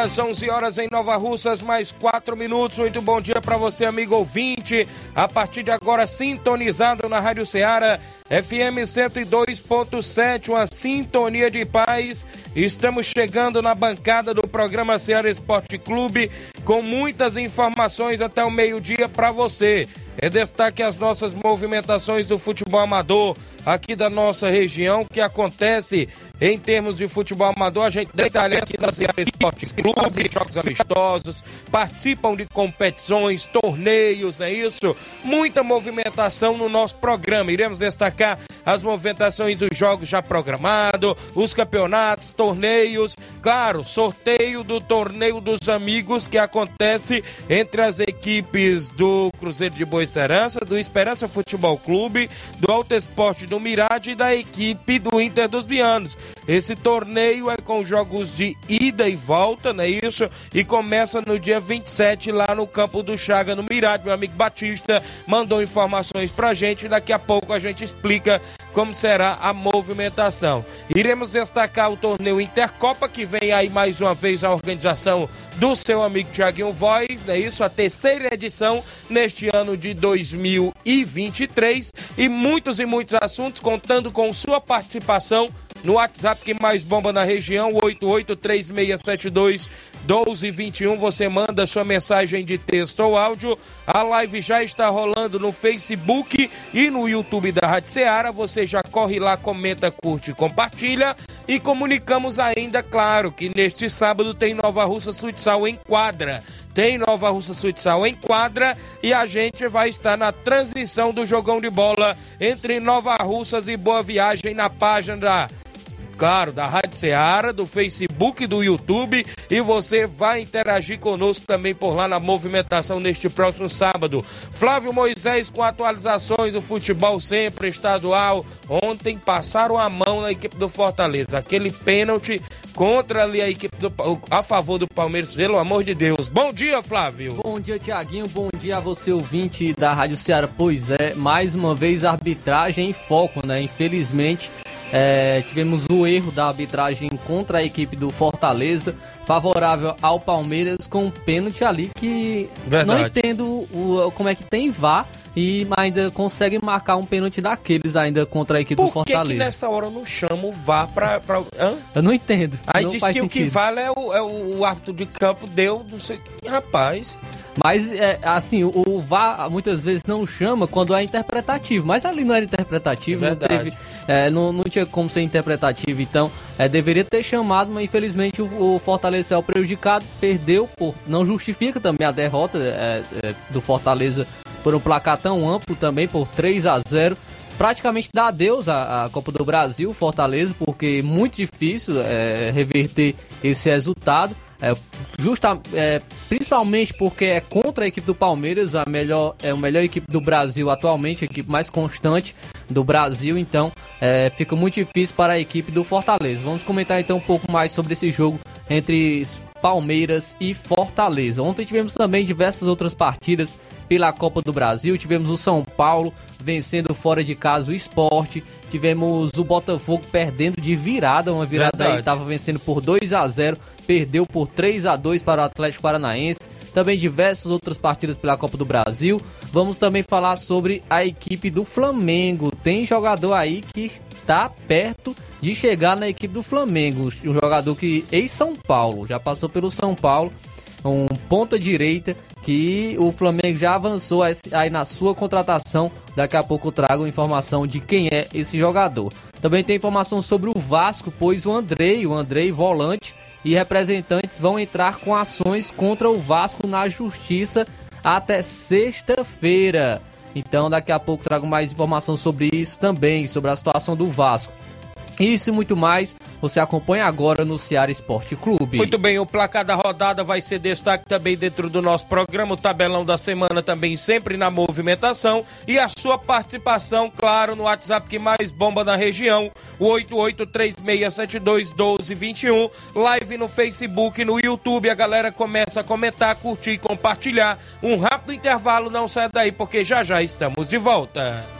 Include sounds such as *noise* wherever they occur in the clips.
11 horas, 11 horas em Nova Russas, mais 4 minutos. Muito bom dia para você, amigo ouvinte. A partir de agora, sintonizado na Rádio Ceará, FM 102.7, uma sintonia de paz. Estamos chegando na bancada do programa Ceará Esporte Clube com muitas informações até o meio-dia para você. É destaque as nossas movimentações do futebol amador aqui da nossa região, que acontece em termos de futebol amador. A gente detalha aqui na Ceará Esporte Clube, jogos amistosos, participam de competições, torneios, é isso? Muita movimentação no nosso programa. Iremos destacar as movimentações dos jogos já programados, os campeonatos, torneios, claro, sorteio do torneio dos amigos que acontece entre as equipes do Cruzeiro de Boa Esperança, do Esperança Futebol Clube, do Alto Esporte do Mirade e da equipe do Inter dos Bianos. Esse torneio é com jogos de ida e volta, não é isso? E começa no dia 27 lá no campo do Chaga, no Mirade. Meu amigo Batista mandou informações pra gente. Daqui a pouco a gente explica como será a movimentação. Iremos destacar o torneio Intercopa, que vem aí mais uma vez a organização do seu amigo Tiaguinho Voz, é isso, a terceira edição neste ano de 2023 e muitos e muitos assuntos contando com sua participação no WhatsApp que mais bomba na região, 883672 1221. Você manda sua mensagem de texto ou áudio. A live já está rolando no Facebook e no YouTube da Rádio Ceará. Você já corre lá, comenta, curte, compartilha. E comunicamos ainda, claro, que neste sábado tem Nova Russa Futsal em quadra. Tem Nova Russa Futsal em quadra e a gente vai estar na transição do jogão de bola entre Nova Russas e Boa Viagem na página da claro, da Rádio Ceará, do Facebook, do YouTube e você vai interagir conosco também por lá na movimentação neste próximo sábado. Flávio Moisés com atualizações do futebol sempre estadual. Ontem passaram a mão na equipe do Fortaleza. Aquele pênalti contra ali a equipe do, a favor do Palmeiras, pelo amor de Deus. Bom dia, Flávio. Bom dia, Tiaguinho. Bom dia a você, ouvinte da Rádio Ceará. Pois é, mais uma vez arbitragem em foco, né? Infelizmente. É, tivemos o erro da arbitragem contra a equipe do Fortaleza, favorável ao Palmeiras, com um pênalti ali que Verdade. não entendo o, como é que tem VAR e ainda consegue marcar um pênalti daqueles ainda contra a equipe do Por que, Fortaleza. que nessa hora não chama o VAR pra. pra hã? Eu não entendo. Aí não diz que o que sentido. vale é o, é o árbitro de campo deu, não sei. Rapaz. Mas, é, assim, o, o VAR muitas vezes não chama quando é interpretativo. Mas ali não era interpretativo, não Verdade. teve. É, não, não tinha como ser interpretativo. Então, é, deveria ter chamado, mas infelizmente o, o Fortaleza é o prejudicado, perdeu por. Não justifica também a derrota é, é, do Fortaleza por um placar tão amplo também, por 3 a 0 praticamente dá adeus à, à Copa do Brasil, Fortaleza, porque é muito difícil é, reverter esse resultado. É, justa, é, principalmente porque é contra a equipe do Palmeiras, a melhor, é a melhor equipe do Brasil atualmente, a equipe mais constante do Brasil, então é, fica muito difícil para a equipe do Fortaleza. Vamos comentar então um pouco mais sobre esse jogo entre Palmeiras e Fortaleza. Ontem tivemos também diversas outras partidas pela Copa do Brasil. Tivemos o São Paulo vencendo fora de casa o esporte. Tivemos o Botafogo perdendo de virada, uma virada Verdade. aí estava vencendo por 2 a 0 perdeu por 3 a 2 para o Atlético Paranaense. Também diversas outras partidas pela Copa do Brasil. Vamos também falar sobre a equipe do Flamengo. tem jogador aí que está perto de chegar na equipe do Flamengo. Um jogador que ex-São Paulo, já passou pelo São Paulo, um ponta direita que o Flamengo já avançou aí na sua contratação. Daqui a pouco eu trago informação de quem é esse jogador. Também tem informação sobre o Vasco, pois o Andrei, o Andrei volante e representantes vão entrar com ações contra o Vasco na justiça até sexta-feira. Então daqui a pouco trago mais informação sobre isso também, sobre a situação do Vasco. Isso e muito mais, você acompanha agora no Ceará Esporte Clube. Muito bem, o placar da rodada vai ser destaque também dentro do nosso programa, o tabelão da semana também sempre na movimentação e a sua participação, claro, no WhatsApp que mais bomba na região, o 8836721221, live no Facebook, no YouTube, a galera começa a comentar, curtir, compartilhar. Um rápido intervalo, não sai daí porque já já estamos de volta.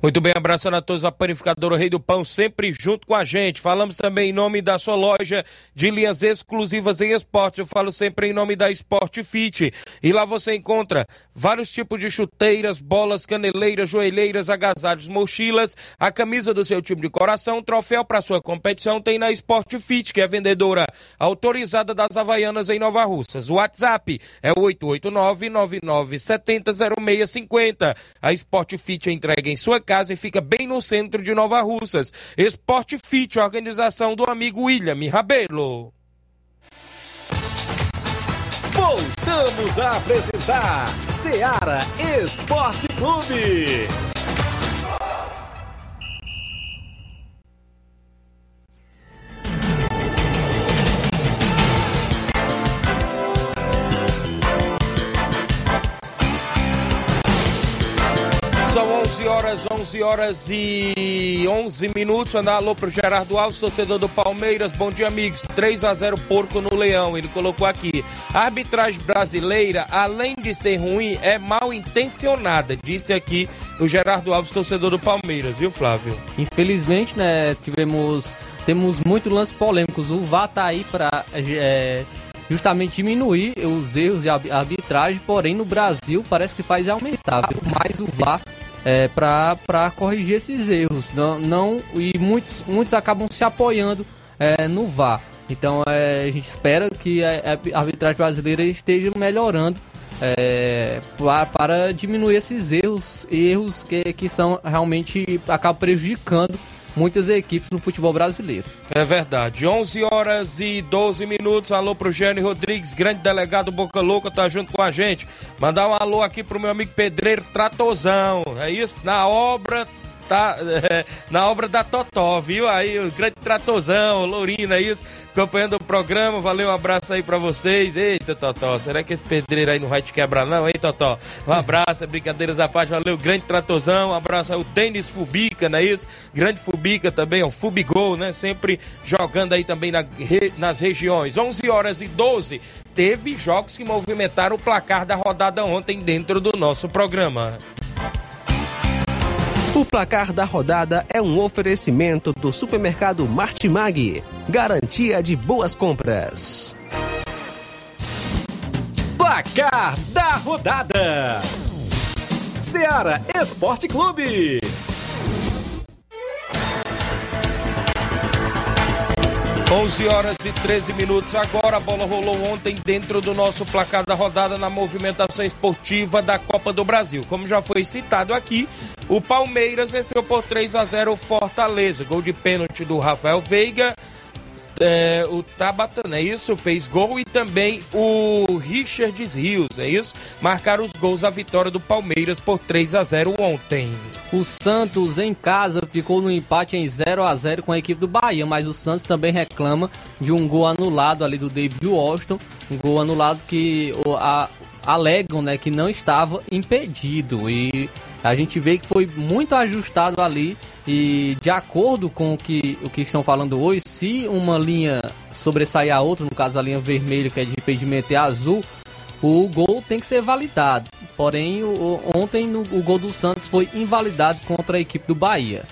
Muito bem, abraçando a todos a panificadora Rei do Pão, sempre junto com a gente. Falamos também em nome da sua loja de linhas exclusivas em esportes. Eu falo sempre em nome da Sport Fit. E lá você encontra vários tipos de chuteiras, bolas, caneleiras, joelheiras, agasalhos, mochilas, a camisa do seu time de coração, troféu para sua competição tem na Sport Fit, que é vendedora autorizada das Havaianas em Nova Russas. O WhatsApp é o 889-9970-0650. A Sport Fit entrega em sua casa e fica bem no centro de Nova Russas. Esporte Fit, organização do amigo William Rabelo. Voltamos a apresentar Seara Esporte Clube. São 11 horas, 11 horas e 11 minutos. Andar alô pro Gerardo Alves, torcedor do Palmeiras. Bom dia, amigos. 3 a 0 porco no Leão. Ele colocou aqui. A arbitragem brasileira, além de ser ruim, é mal intencionada. Disse aqui o Gerardo Alves, torcedor do Palmeiras, viu, Flávio? Infelizmente, né, tivemos. Temos muitos lances polêmicos. O VAR tá aí pra. É, justamente diminuir os erros de arbitragem, porém no Brasil parece que faz aumentar mais o VAR é, para corrigir esses erros. Não, não, e muitos, muitos acabam se apoiando é, no VAR. Então é, a gente espera que a, a arbitragem brasileira esteja melhorando é, para, para diminuir esses erros, erros que, que são realmente acabam prejudicando muitas equipes no futebol brasileiro. É verdade. 11 horas e 12 minutos. Alô pro Gênio Rodrigues, grande delegado Boca Louca, tá junto com a gente. Mandar um alô aqui pro meu amigo Pedreiro Tratozão. É isso? Na obra tá é, *laughs* na obra da Totó, viu? Aí o grande tratozão, Lourina, é isso, acompanhando o programa. Valeu, um abraço aí pra vocês. Eita, Totó, será que esse pedreiro aí não vai te quebrar, não, hein, Totó? Um abraço, brincadeiras à parte, valeu, grande tratozão. Um abraço aí, o Denis Fubica, não é isso? Grande Fubica também, o Fubigol, né? Sempre jogando aí também na, nas regiões. 11 horas e 12. Teve jogos que movimentaram o placar da rodada ontem dentro do nosso programa. O placar da rodada é um oferecimento do supermercado Martimag. Garantia de boas compras. Placar da rodada: Seara Esporte Clube. 11 horas e 13 minutos agora. A bola rolou ontem dentro do nosso placar da rodada na movimentação esportiva da Copa do Brasil. Como já foi citado aqui, o Palmeiras venceu por 3 a 0 o Fortaleza. Gol de pênalti do Rafael Veiga. É, o Tabata, é isso? Fez gol e também o Richard Rios, é isso? Marcaram os gols da vitória do Palmeiras por 3 a 0 ontem. O Santos em casa ficou no empate em 0 a 0 com a equipe do Bahia, mas o Santos também reclama de um gol anulado ali do David Washington, um gol anulado que a, alegam né, que não estava impedido e a gente vê que foi muito ajustado ali e de acordo com o que, o que estão falando hoje, se uma linha sobressair a outra, no caso a linha vermelha que é de impedimento é azul, o gol tem que ser validado. Porém, o, ontem no, o gol do Santos foi invalidado contra a equipe do Bahia.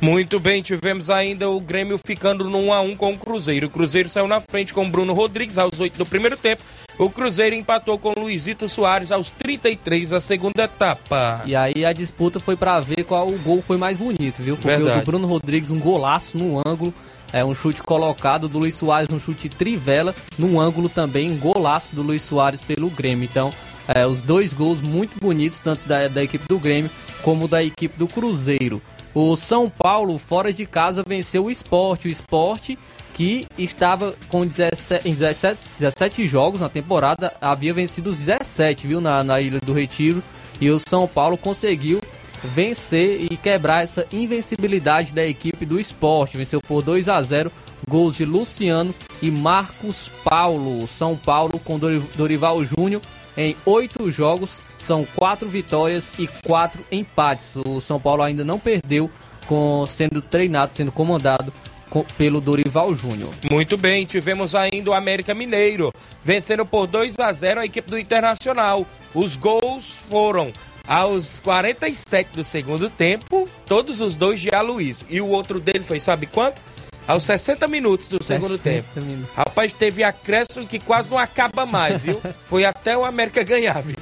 Muito bem, tivemos ainda o Grêmio ficando no 1 a 1 com o Cruzeiro. O Cruzeiro saiu na frente com o Bruno Rodrigues aos 8 do primeiro tempo. O Cruzeiro empatou com o Luizito Soares aos 33 da segunda etapa. E aí a disputa foi para ver qual o gol foi mais bonito, viu? Porque Verdade. o do Bruno Rodrigues um golaço no ângulo, é um chute colocado do Luiz Soares, um chute trivela, no ângulo também, um golaço do Luiz Soares pelo Grêmio. Então, é, os dois gols muito bonitos, tanto da, da equipe do Grêmio como da equipe do Cruzeiro. O São Paulo, fora de casa, venceu o esporte. O esporte que estava com 17, 17, 17 jogos na temporada, havia vencido os 17, viu, na, na Ilha do Retiro. E o São Paulo conseguiu vencer e quebrar essa invencibilidade da equipe do esporte. Venceu por 2 a 0 gols de Luciano e Marcos Paulo. São Paulo com Dorival Júnior em oito jogos, são quatro vitórias e quatro empates. O São Paulo ainda não perdeu, com sendo treinado, sendo comandado pelo Dorival Júnior. Muito bem, tivemos ainda o América Mineiro vencendo por 2 a 0 a equipe do Internacional. Os gols foram aos 47 do segundo tempo, todos os dois de Aloysio. E o outro dele foi, sabe quanto? Aos 60 minutos do segundo tempo. Minutos. Rapaz, teve acréscimo que quase não acaba mais, viu? *laughs* Foi até o América ganhar, viu?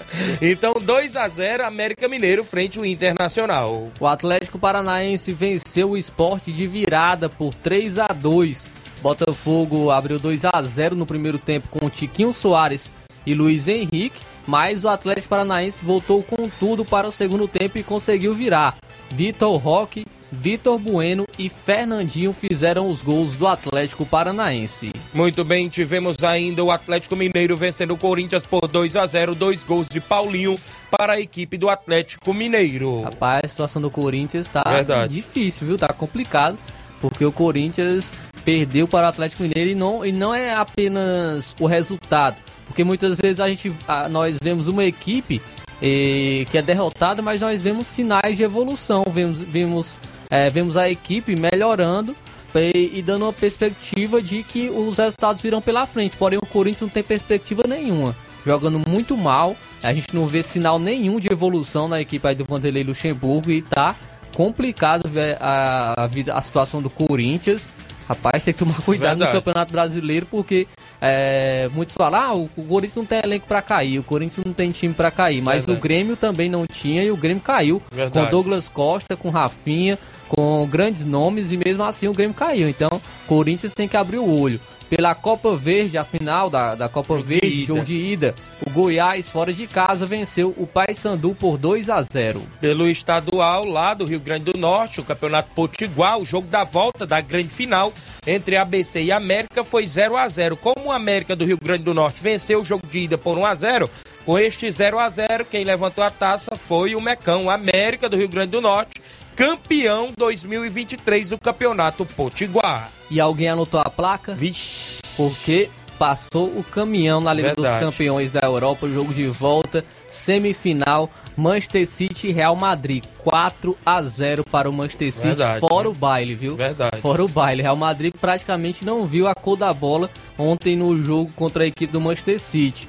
*laughs* então, 2 a 0 América Mineiro frente ao Internacional. O Atlético Paranaense venceu o esporte de virada por 3 a 2 Botafogo abriu 2 a 0 no primeiro tempo com Tiquinho Soares e Luiz Henrique, mas o Atlético Paranaense voltou com tudo para o segundo tempo e conseguiu virar. Vitor Roque Vitor Bueno e Fernandinho fizeram os gols do Atlético Paranaense. Muito bem, tivemos ainda o Atlético Mineiro vencendo o Corinthians por 2 a 0, dois gols de Paulinho para a equipe do Atlético Mineiro. Rapaz, a situação do Corinthians tá Verdade. difícil, viu? Tá complicado, porque o Corinthians perdeu para o Atlético Mineiro e não, e não é apenas o resultado, porque muitas vezes a gente a, nós vemos uma equipe eh, que é derrotada, mas nós vemos sinais de evolução, vemos, vemos é, vemos a equipe melhorando e, dando uma perspectiva de que os resultados virão pela frente. Porém, o Corinthians não tem perspectiva nenhuma. Jogando muito mal, a gente não vê sinal nenhum de evolução na equipe aí do Vanderlei Luxemburgo e tá complicado ver a, a, vida, a situação do Corinthians. Rapaz, tem que tomar cuidado Verdade. no Campeonato Brasileiro, porque é, muitos falam, ah, o, o Corinthians não tem elenco para cair, o Corinthians não tem time para cair, mas Verdade. o Grêmio também não tinha e o Grêmio caiu. Verdade. Com Douglas Costa, com Rafinha, com grandes nomes e mesmo assim o Grêmio caiu. Então, Corinthians tem que abrir o olho. Pela Copa Verde, a final da, da Copa jogo Verde, de jogo de ida, o Goiás, fora de casa, venceu o Paysandu por 2 a 0. Pelo estadual lá do Rio Grande do Norte, o Campeonato Potiguar, o jogo da volta da grande final entre ABC e América foi 0 a 0. Como o América do Rio Grande do Norte venceu o jogo de ida por 1 a 0, com este 0 a 0, quem levantou a taça foi o Mecão, América do Rio Grande do Norte, campeão 2023 do Campeonato Potiguar. E alguém anotou a placa? Vixe. Porque passou o caminhão na Liga Verdade. dos Campeões da Europa, jogo de volta, semifinal, Manchester City e Real Madrid, 4 a 0 para o Manchester City, Verdade, fora né? o baile, viu? Verdade. Fora o baile. Real Madrid praticamente não viu a cor da bola ontem no jogo contra a equipe do Manchester City.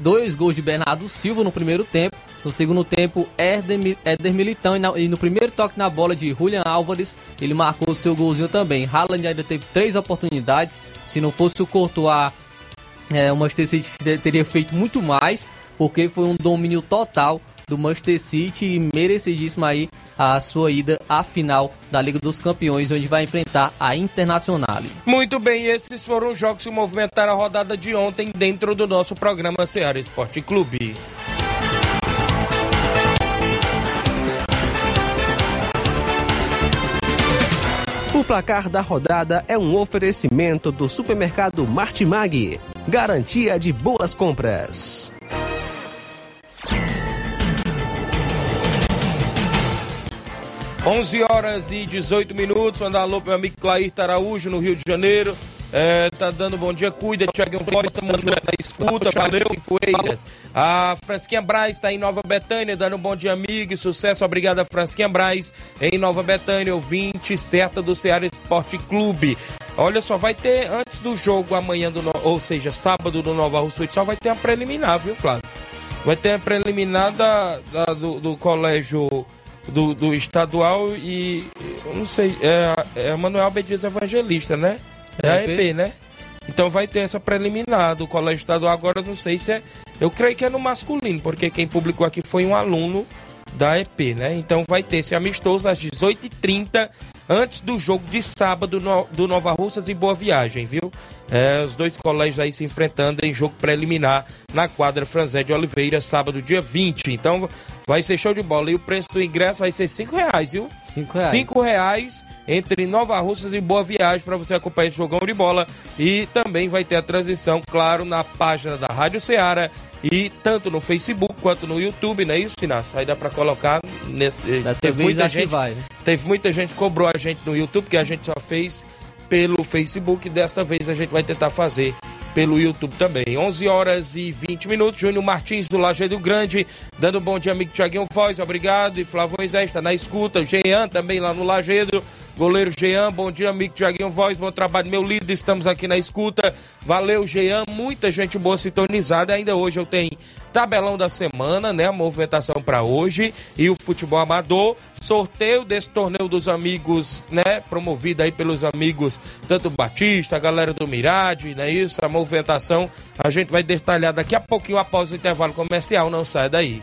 Dois gols de Bernardo Silva no primeiro tempo no segundo tempo, Éder, Militão e, na, e, no primeiro toque na bola de Julian Álvares, ele marcou o seu golzinho também. Haaland ainda teve três oportunidades. Se não fosse o Courtois, é, o Manchester City teria feito muito mais, porque foi um domínio total do Manchester City e merecidíssima aí a sua ida à final da Liga dos Campeões, onde vai enfrentar a Internacional. Muito bem, esses foram os jogos que movimentaram a rodada de ontem dentro do nosso programa Ceará Esporte Clube. O placar da rodada é um oferecimento do supermercado Martimag, garantia de boas compras. Onze horas e 18 minutos. Mandar alô meu amigo Clair Araújo, no Rio de Janeiro. É, tá dando bom dia, cuida, Tiaguinho Voz, estamos na escuta, valeu, Poeiras. A Fransquinha Braz está em Nova Betânia, dando um bom dia, amigo, sucesso, obrigada, Fransquinha Braz, em Nova Betânia, ouvinte certa do Ceará Esporte Clube. Olha só, vai ter, antes do jogo amanhã, do, ou seja, sábado do Nova Rússia só vai ter a preliminar, viu, Flávio? Vai ter a preliminar da, da do, do colégio do, do estadual e, não sei, é, é Manuel Bedias Evangelista, né? É a EP, né? Então vai ter essa preliminar do colégio estadual. Agora não sei se é. Eu creio que é no masculino, porque quem publicou aqui foi um aluno da EP, né? Então vai ter esse amistoso às 18h30, antes do jogo de sábado no, do Nova Russas e Boa Viagem, viu? É, os dois colégios aí se enfrentando em jogo preliminar na quadra Franzé de Oliveira, sábado, dia 20. Então vai ser show de bola. E o preço do ingresso vai ser 5 reais, viu? 5 reais. 5 reais entre Nova Russas e Boa Viagem para você acompanhar esse jogão de bola. E também vai ter a transmissão, claro, na página da Rádio Ceará e tanto no Facebook quanto no YouTube, não é isso, Sinácio? Aí dá para colocar nesse. Dessa teve muita gente, vai, né? teve muita gente que cobrou a gente no YouTube, que a gente só fez pelo Facebook. Desta vez a gente vai tentar fazer pelo YouTube também. 11 horas e 20 minutos. Júnior Martins do Lajeado Grande, dando um bom dia, amigo Tiaguinho Foz, obrigado. E Flávio Moisés está na escuta. Jean também lá no Lajeado. Goleiro Jean, bom dia, amigo Tiaguinho Voz, bom trabalho, meu líder, estamos aqui na escuta. Valeu, Jean, muita gente boa sintonizada. Ainda hoje eu tenho tabelão da semana, né? A movimentação para hoje e o futebol amador. Sorteio desse torneio dos amigos, né? Promovido aí pelos amigos, tanto Batista, a galera do Mirade, né? Isso, a movimentação a gente vai detalhar daqui a pouquinho após o intervalo comercial. Não sai daí.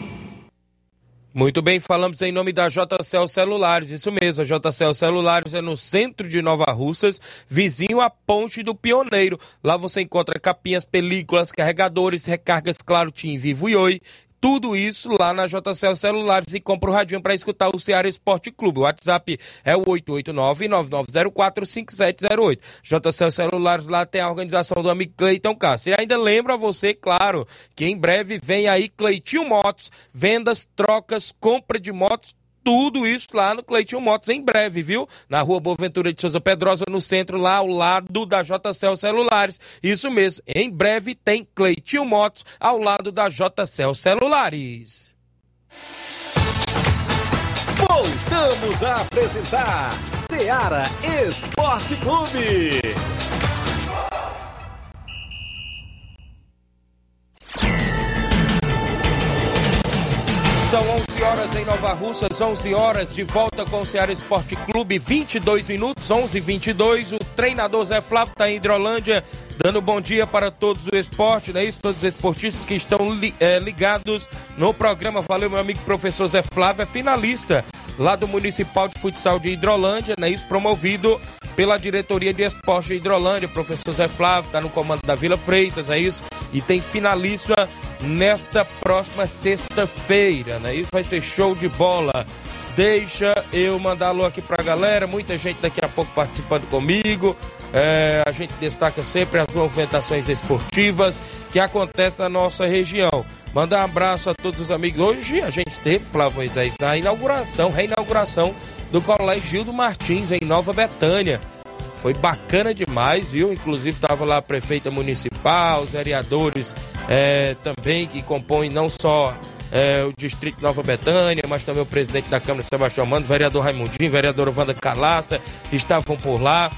Muito bem, falamos em nome da JCL Celulares, isso mesmo, a JCL Celulares é no centro de Nova Russas, vizinho à Ponte do Pioneiro. Lá você encontra capinhas, películas, carregadores, recargas Claro, Tim, Vivo e Oi. Tudo isso lá na JCL Celulares e compra o radinho para escutar o Ceará Esporte Clube. O WhatsApp é o 889-9904-5708. JCL Celulares lá tem a organização do amigo Cleiton Castro. E ainda lembro a você, claro, que em breve vem aí Cleitinho Motos, vendas, trocas, compra de motos, tudo isso lá no Cleitinho Motos em breve, viu? Na rua Boaventura de Souza Pedrosa, no centro, lá ao lado da JCL Celulares. Isso mesmo, em breve tem Cleitinho Motos ao lado da JCL Celulares. Voltamos a apresentar Seara Esporte Clube. São 11 horas em Nova Russas, 11 horas de volta com o Ceará Esporte Clube, 22 minutos, 11 e 22 O treinador Zé Flávio está em Hidrolândia, dando bom dia para todos do esporte, né? Isso, todos os esportistas que estão li, eh, ligados no programa. Valeu, meu amigo professor Zé Flávio, é finalista lá do Municipal de Futsal de Hidrolândia, né? Isso promovido pela diretoria de esporte de Hidrolândia. Professor Zé Flávio está no comando da Vila Freitas, é isso? E tem finalista nesta próxima sexta-feira, né? Isso vai ser show de bola. Deixa eu mandar alô aqui pra galera, muita gente daqui a pouco participando comigo. É, a gente destaca sempre as movimentações esportivas que acontecem na nossa região. Mandar um abraço a todos os amigos. Hoje a gente teve, Flávio Moisés, a inauguração, reinauguração do Colégio Gildo Martins, em Nova Betânia. Foi bacana demais, viu? Inclusive estava lá a prefeita municipal, os vereadores é, também que compõem não só é, o distrito Nova Betânia, mas também o presidente da Câmara, Sebastião Mano, vereador Raimundinho, vereadora Wanda Calaça, estavam por lá.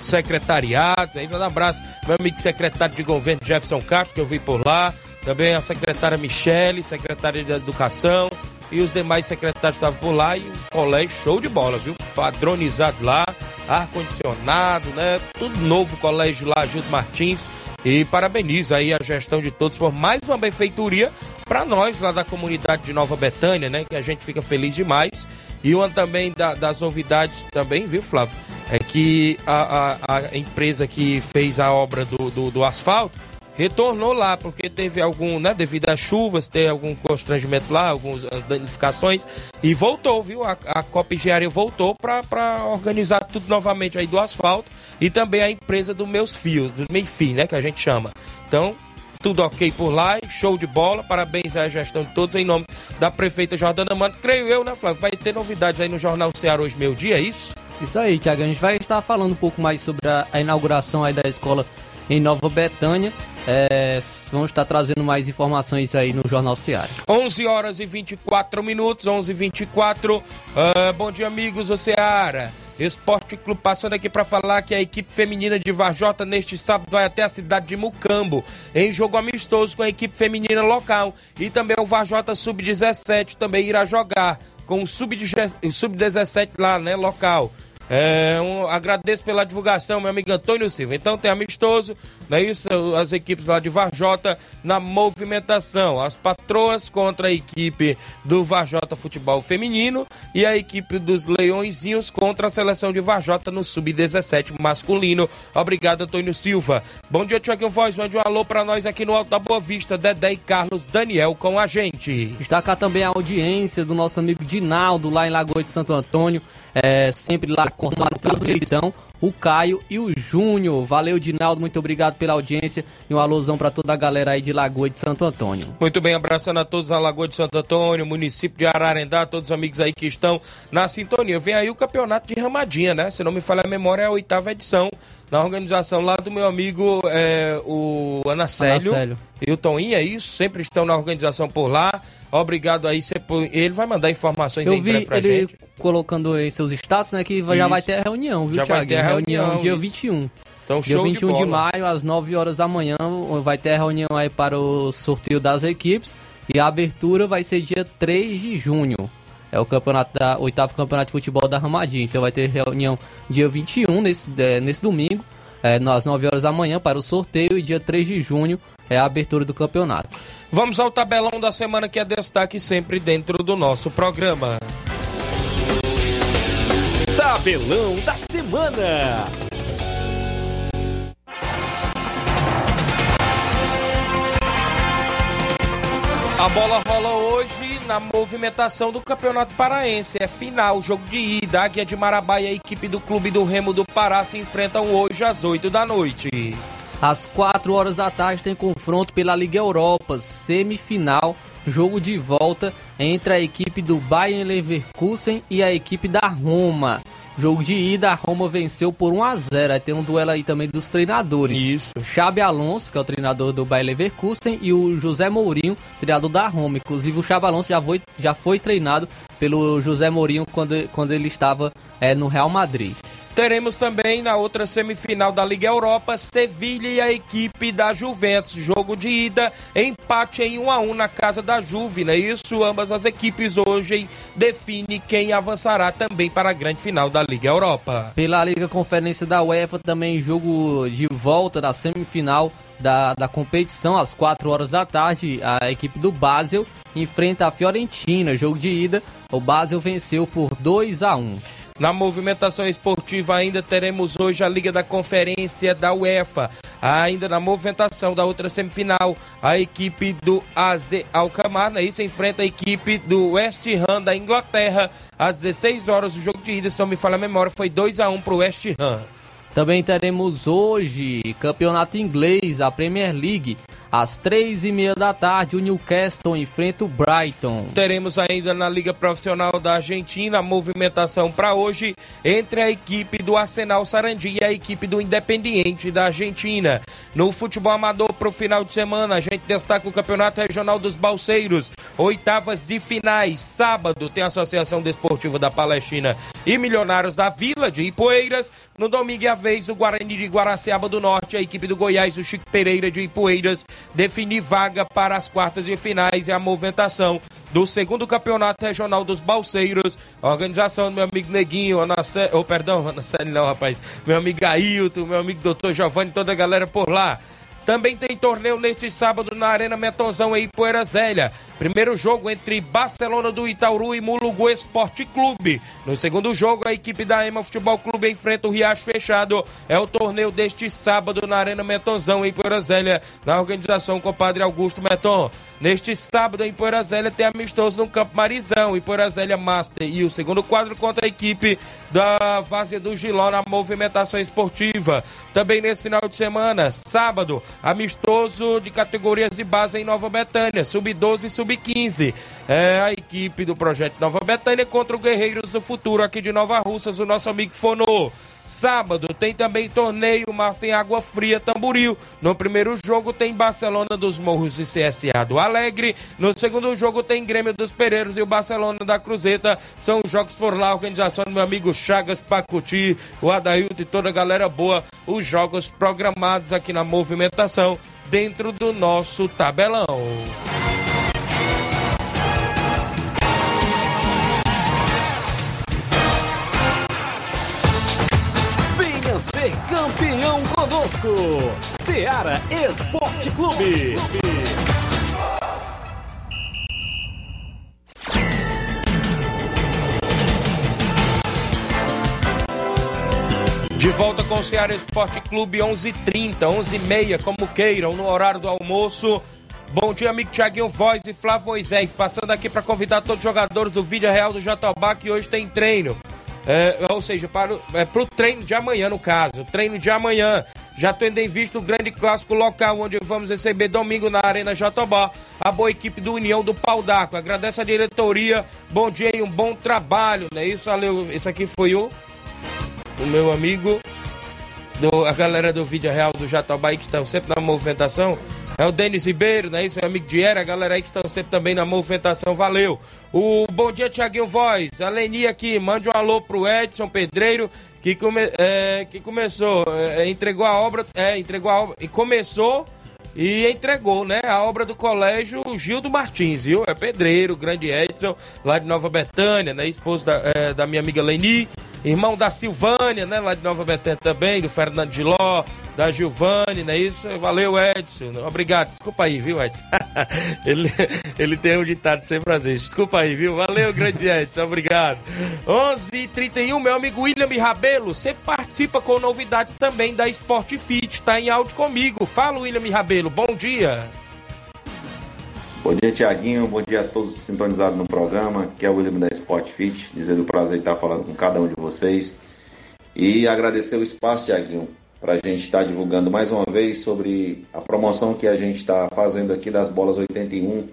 Secretariados, aí um abraço, meu amigo secretário de governo Jefferson Castro, que eu vi por lá, também a secretária Michele, secretária de Educação, e os demais secretários estavam por lá e o colégio show de bola, viu? Padronizado lá, ar-condicionado, né? Tudo novo colégio lá, Gildo Martins. E parabenizo aí a gestão de todos por mais uma benfeitoria para nós lá da comunidade de Nova Betânia, né? Que a gente fica feliz demais. E uma também da, das novidades também, viu, Flávio? É que a, a, a empresa que fez a obra do, do, do asfalto retornou lá, porque teve algum, né, devido às chuvas, teve algum constrangimento lá, algumas danificações, e voltou, viu? A, a Copa Engenharia voltou para organizar tudo novamente aí do asfalto e também a empresa dos meus fios, do Meifim, né, que a gente chama. Então, tudo ok por lá, show de bola, parabéns à gestão de todos, em nome da prefeita Jordana Mano. Creio eu, né, Flávio? Vai ter novidades aí no Jornal Ceará hoje, meio dia, é isso? Isso aí, Tiago. A gente vai estar falando um pouco mais sobre a, a inauguração aí da escola em Nova Betânia. É, vamos estar trazendo mais informações aí no Jornal Seara. 11 horas e 24 minutos, 11 e 24 uh, Bom dia, amigos do Seara. Esporte Clube passando aqui para falar que a equipe feminina de Varjota neste sábado vai até a cidade de Mucambo em jogo amistoso com a equipe feminina local e também o Varjota Sub-17 também irá jogar com o Sub-17 Sub lá, né, local. É, um, agradeço pela divulgação, meu amigo Antônio Silva. Então tem amistoso, não é isso? As equipes lá de Varjota na movimentação. As patroas contra a equipe do Varjota Futebol Feminino e a equipe dos Leõezinhos contra a seleção de Varjota no Sub-17 masculino. Obrigado, Antônio Silva. Bom dia, Tiago Voz. Mande um alô pra nós aqui no Alto da Boa Vista. Dedé e Carlos Daniel com a gente. Destacar também a audiência do nosso amigo Dinaldo lá em Lagoa de Santo Antônio é, sempre lá coordenado pelo Leitão, o Caio e o Júnior. Valeu, Dinaldo, muito obrigado pela audiência e um alusão para toda a galera aí de Lagoa de Santo Antônio. Muito bem, abraçando a todos a Lagoa de Santo Antônio, município de Ararendá, todos os amigos aí que estão na sintonia. Vem aí o campeonato de Ramadinha, né? Se não me falha a memória, é a oitava edição na organização lá do meu amigo é, o Anacélio, Anacélio. e o Toninho, é isso, sempre estão na organização por lá. Obrigado aí, ele vai mandar informações Eu vi pra ele gente. colocando em seus status, né, que já vai ter a reunião, viu, Já vai Thiago? ter a reunião, reunião dia isso. 21. Então, Dia show 21 de de, bola. maio, às 9 horas da manhã, vai ter a reunião aí para o sorteio das equipes. E a abertura vai ser dia 3 de junho. É o campeonato da, oitavo campeonato de futebol da Ramadinha. Então vai ter reunião dia 21, nesse, é, nesse domingo, é, às 9 horas da manhã, para o sorteio. E dia 3 de junho é a abertura do campeonato. Vamos ao tabelão da semana que é destaque sempre dentro do nosso programa. Tabelão da semana. A bola rola hoje na movimentação do Campeonato Paraense. É final, jogo de ida. Águia de Marabá e a equipe do Clube do Remo do Pará se enfrentam hoje às 8 da noite. Às 4 horas da tarde tem confronto pela Liga Europa, semifinal, jogo de volta entre a equipe do Bayern Leverkusen e a equipe da Roma. Jogo de ida, a Roma venceu por 1 a 0. Aí tem um duelo aí também dos treinadores. Isso. Xabi Alonso, que é o treinador do Bayer Leverkusen, e o José Mourinho, treinador da Roma. Inclusive o Xabi Alonso já foi, já foi treinado pelo José Mourinho quando, quando ele estava é, no Real Madrid. Teremos também na outra semifinal da Liga Europa, Sevilha e a equipe da Juventus. Jogo de ida, empate em 1 a 1 na casa da Juve, não é isso? Ambas as equipes hoje definem quem avançará também para a grande final da Liga Europa. Pela Liga Conferência da UEFA, também jogo de volta da semifinal da, da competição, às 4 horas da tarde. A equipe do Basel enfrenta a Fiorentina. Jogo de ida, o Basel venceu por 2 a 1 Na movimentação esportiva ainda teremos hoje a Liga da Conferência da UEFA. Ainda na movimentação da outra semifinal, a equipe do AZ Alkmaar, né? Isso enfrenta a equipe do West Ham da Inglaterra às 16 horas. O jogo de ida, se não me falha a memória, foi 2 a 1 para o West Ham. Também teremos hoje campeonato inglês, a Premier League. Às três e meia da tarde, o Newcastle enfrenta o Brighton. Teremos ainda na Liga Profissional da Argentina a movimentação para hoje entre a equipe do Arsenal Sarandi e a equipe do Independiente da Argentina. No futebol amador para o final de semana, a gente destaca o Campeonato Regional dos Balseiros, oitavas de finais. Sábado tem a Associação Desportiva da Palestina e Milionários da Vila de Ipueiras. No domingo é a vez do Guarani de Guaraciaba do Norte, a equipe do Goiás, o Chico Pereira de Ipueiras definir vaga para as quartas de finais e a movimentação do segundo campeonato regional dos Balseiros. A organização do meu amigo Neguinho, Anace... oh, perdão, Anaceli não, rapaz. Meu amigo Ailton, meu amigo Doutor Giovanni, toda a galera por lá. Também tem torneio neste sábado na Arena Metonzão em Poeira Zélia. Primeiro jogo entre Barcelona do Itauru e Mulugu Esporte Clube. No segundo jogo, a equipe da EMA Futebol Clube enfrenta o Riacho Fechado. É o torneio deste sábado na Arena Metonzão em Poeira Zélia, na organização com o Padre Augusto Meton. Neste sábado em Poeira Zélia tem amistoso no Campo Marizão e Poeira Zélia Master. E o segundo quadro contra a equipe da Várzea do Giló na movimentação esportiva. Também nesse final de semana, sábado, amistoso de categorias de base em Nova Betânia, sub-12 e sub-15. É a equipe do projeto Nova Betânia contra o Guerreiros do Futuro aqui de Nova Russas, o nosso amigo Fonô. Sábado tem também torneio, mas tem Água Fria Tamboril. No primeiro jogo tem Barcelona dos Morros e CSA do Alegre. No segundo jogo tem Grêmio dos Pereiros e o Barcelona da Cruzeta. São jogos por lá, organização do meu amigo Chagas Pacuti, o Adailton e toda a galera boa. Os jogos programados aqui na movimentação dentro do nosso tabelão. Ser campeão conosco, Seara Esporte Clube. De volta com o Ceará Esporte Clube 11:30, 11:30, como queiram, no horário do almoço. Bom dia, amigo Tiaguinho Voz e Flávio Moisés. Passando aqui para convidar todos os jogadores do Vídeo Real do Jatobá que hoje tem treino. É, ou seja, para o, é, treino de amanhã, no caso. Treino de amanhã. Já tendo em vista o grande clássico local, onde vamos receber domingo na Arena Jatobá a boa equipe do União do Pau d'Arco. Agradeço a diretoria. Bom dia e um bom trabalho, né? Isso, valeu. Isso aqui foi o o meu amigo, do, a galera do Vídeo Real do Jatobá que estão sempre na movimentação. É o Denis Ribeiro, né? Isso, meu amigo de Era, a galera aí que estão sempre também na movimentação, valeu. O Bom Dia Tiaguinho Voz, a Leni aqui, mande um alô pro Edson Pedreiro, que, come, é, que começou, é, entregou a obra, é, entregou a obra, e começou e entregou, né, a obra do colégio Gildo Martins, viu? É pedreiro, grande Edson, lá de Nova Betânia, né? Esposo da, é, da minha amiga Leni. Irmão da Silvânia, né? Lá de Nova Betânia também, do Fernando Giló, da Gilvane, não é isso? Valeu, Edson. Obrigado. Desculpa aí, viu, Edson? *laughs* ele, ele tem um ditado sem prazer. Desculpa aí, viu? Valeu, grande Edson. Obrigado. 11 h 31 meu amigo William Rabelo, você participa com novidades também da Sport Fit. Tá em áudio comigo. Fala, William Rabelo. Bom dia. Bom dia, Tiaguinho. Bom dia a todos sintonizados no programa. Que é o William da Sport Fit, dizendo o prazer de estar falando com cada um de vocês. E agradecer o espaço, Tiaguinho, para a gente estar divulgando mais uma vez sobre a promoção que a gente está fazendo aqui das bolas 81,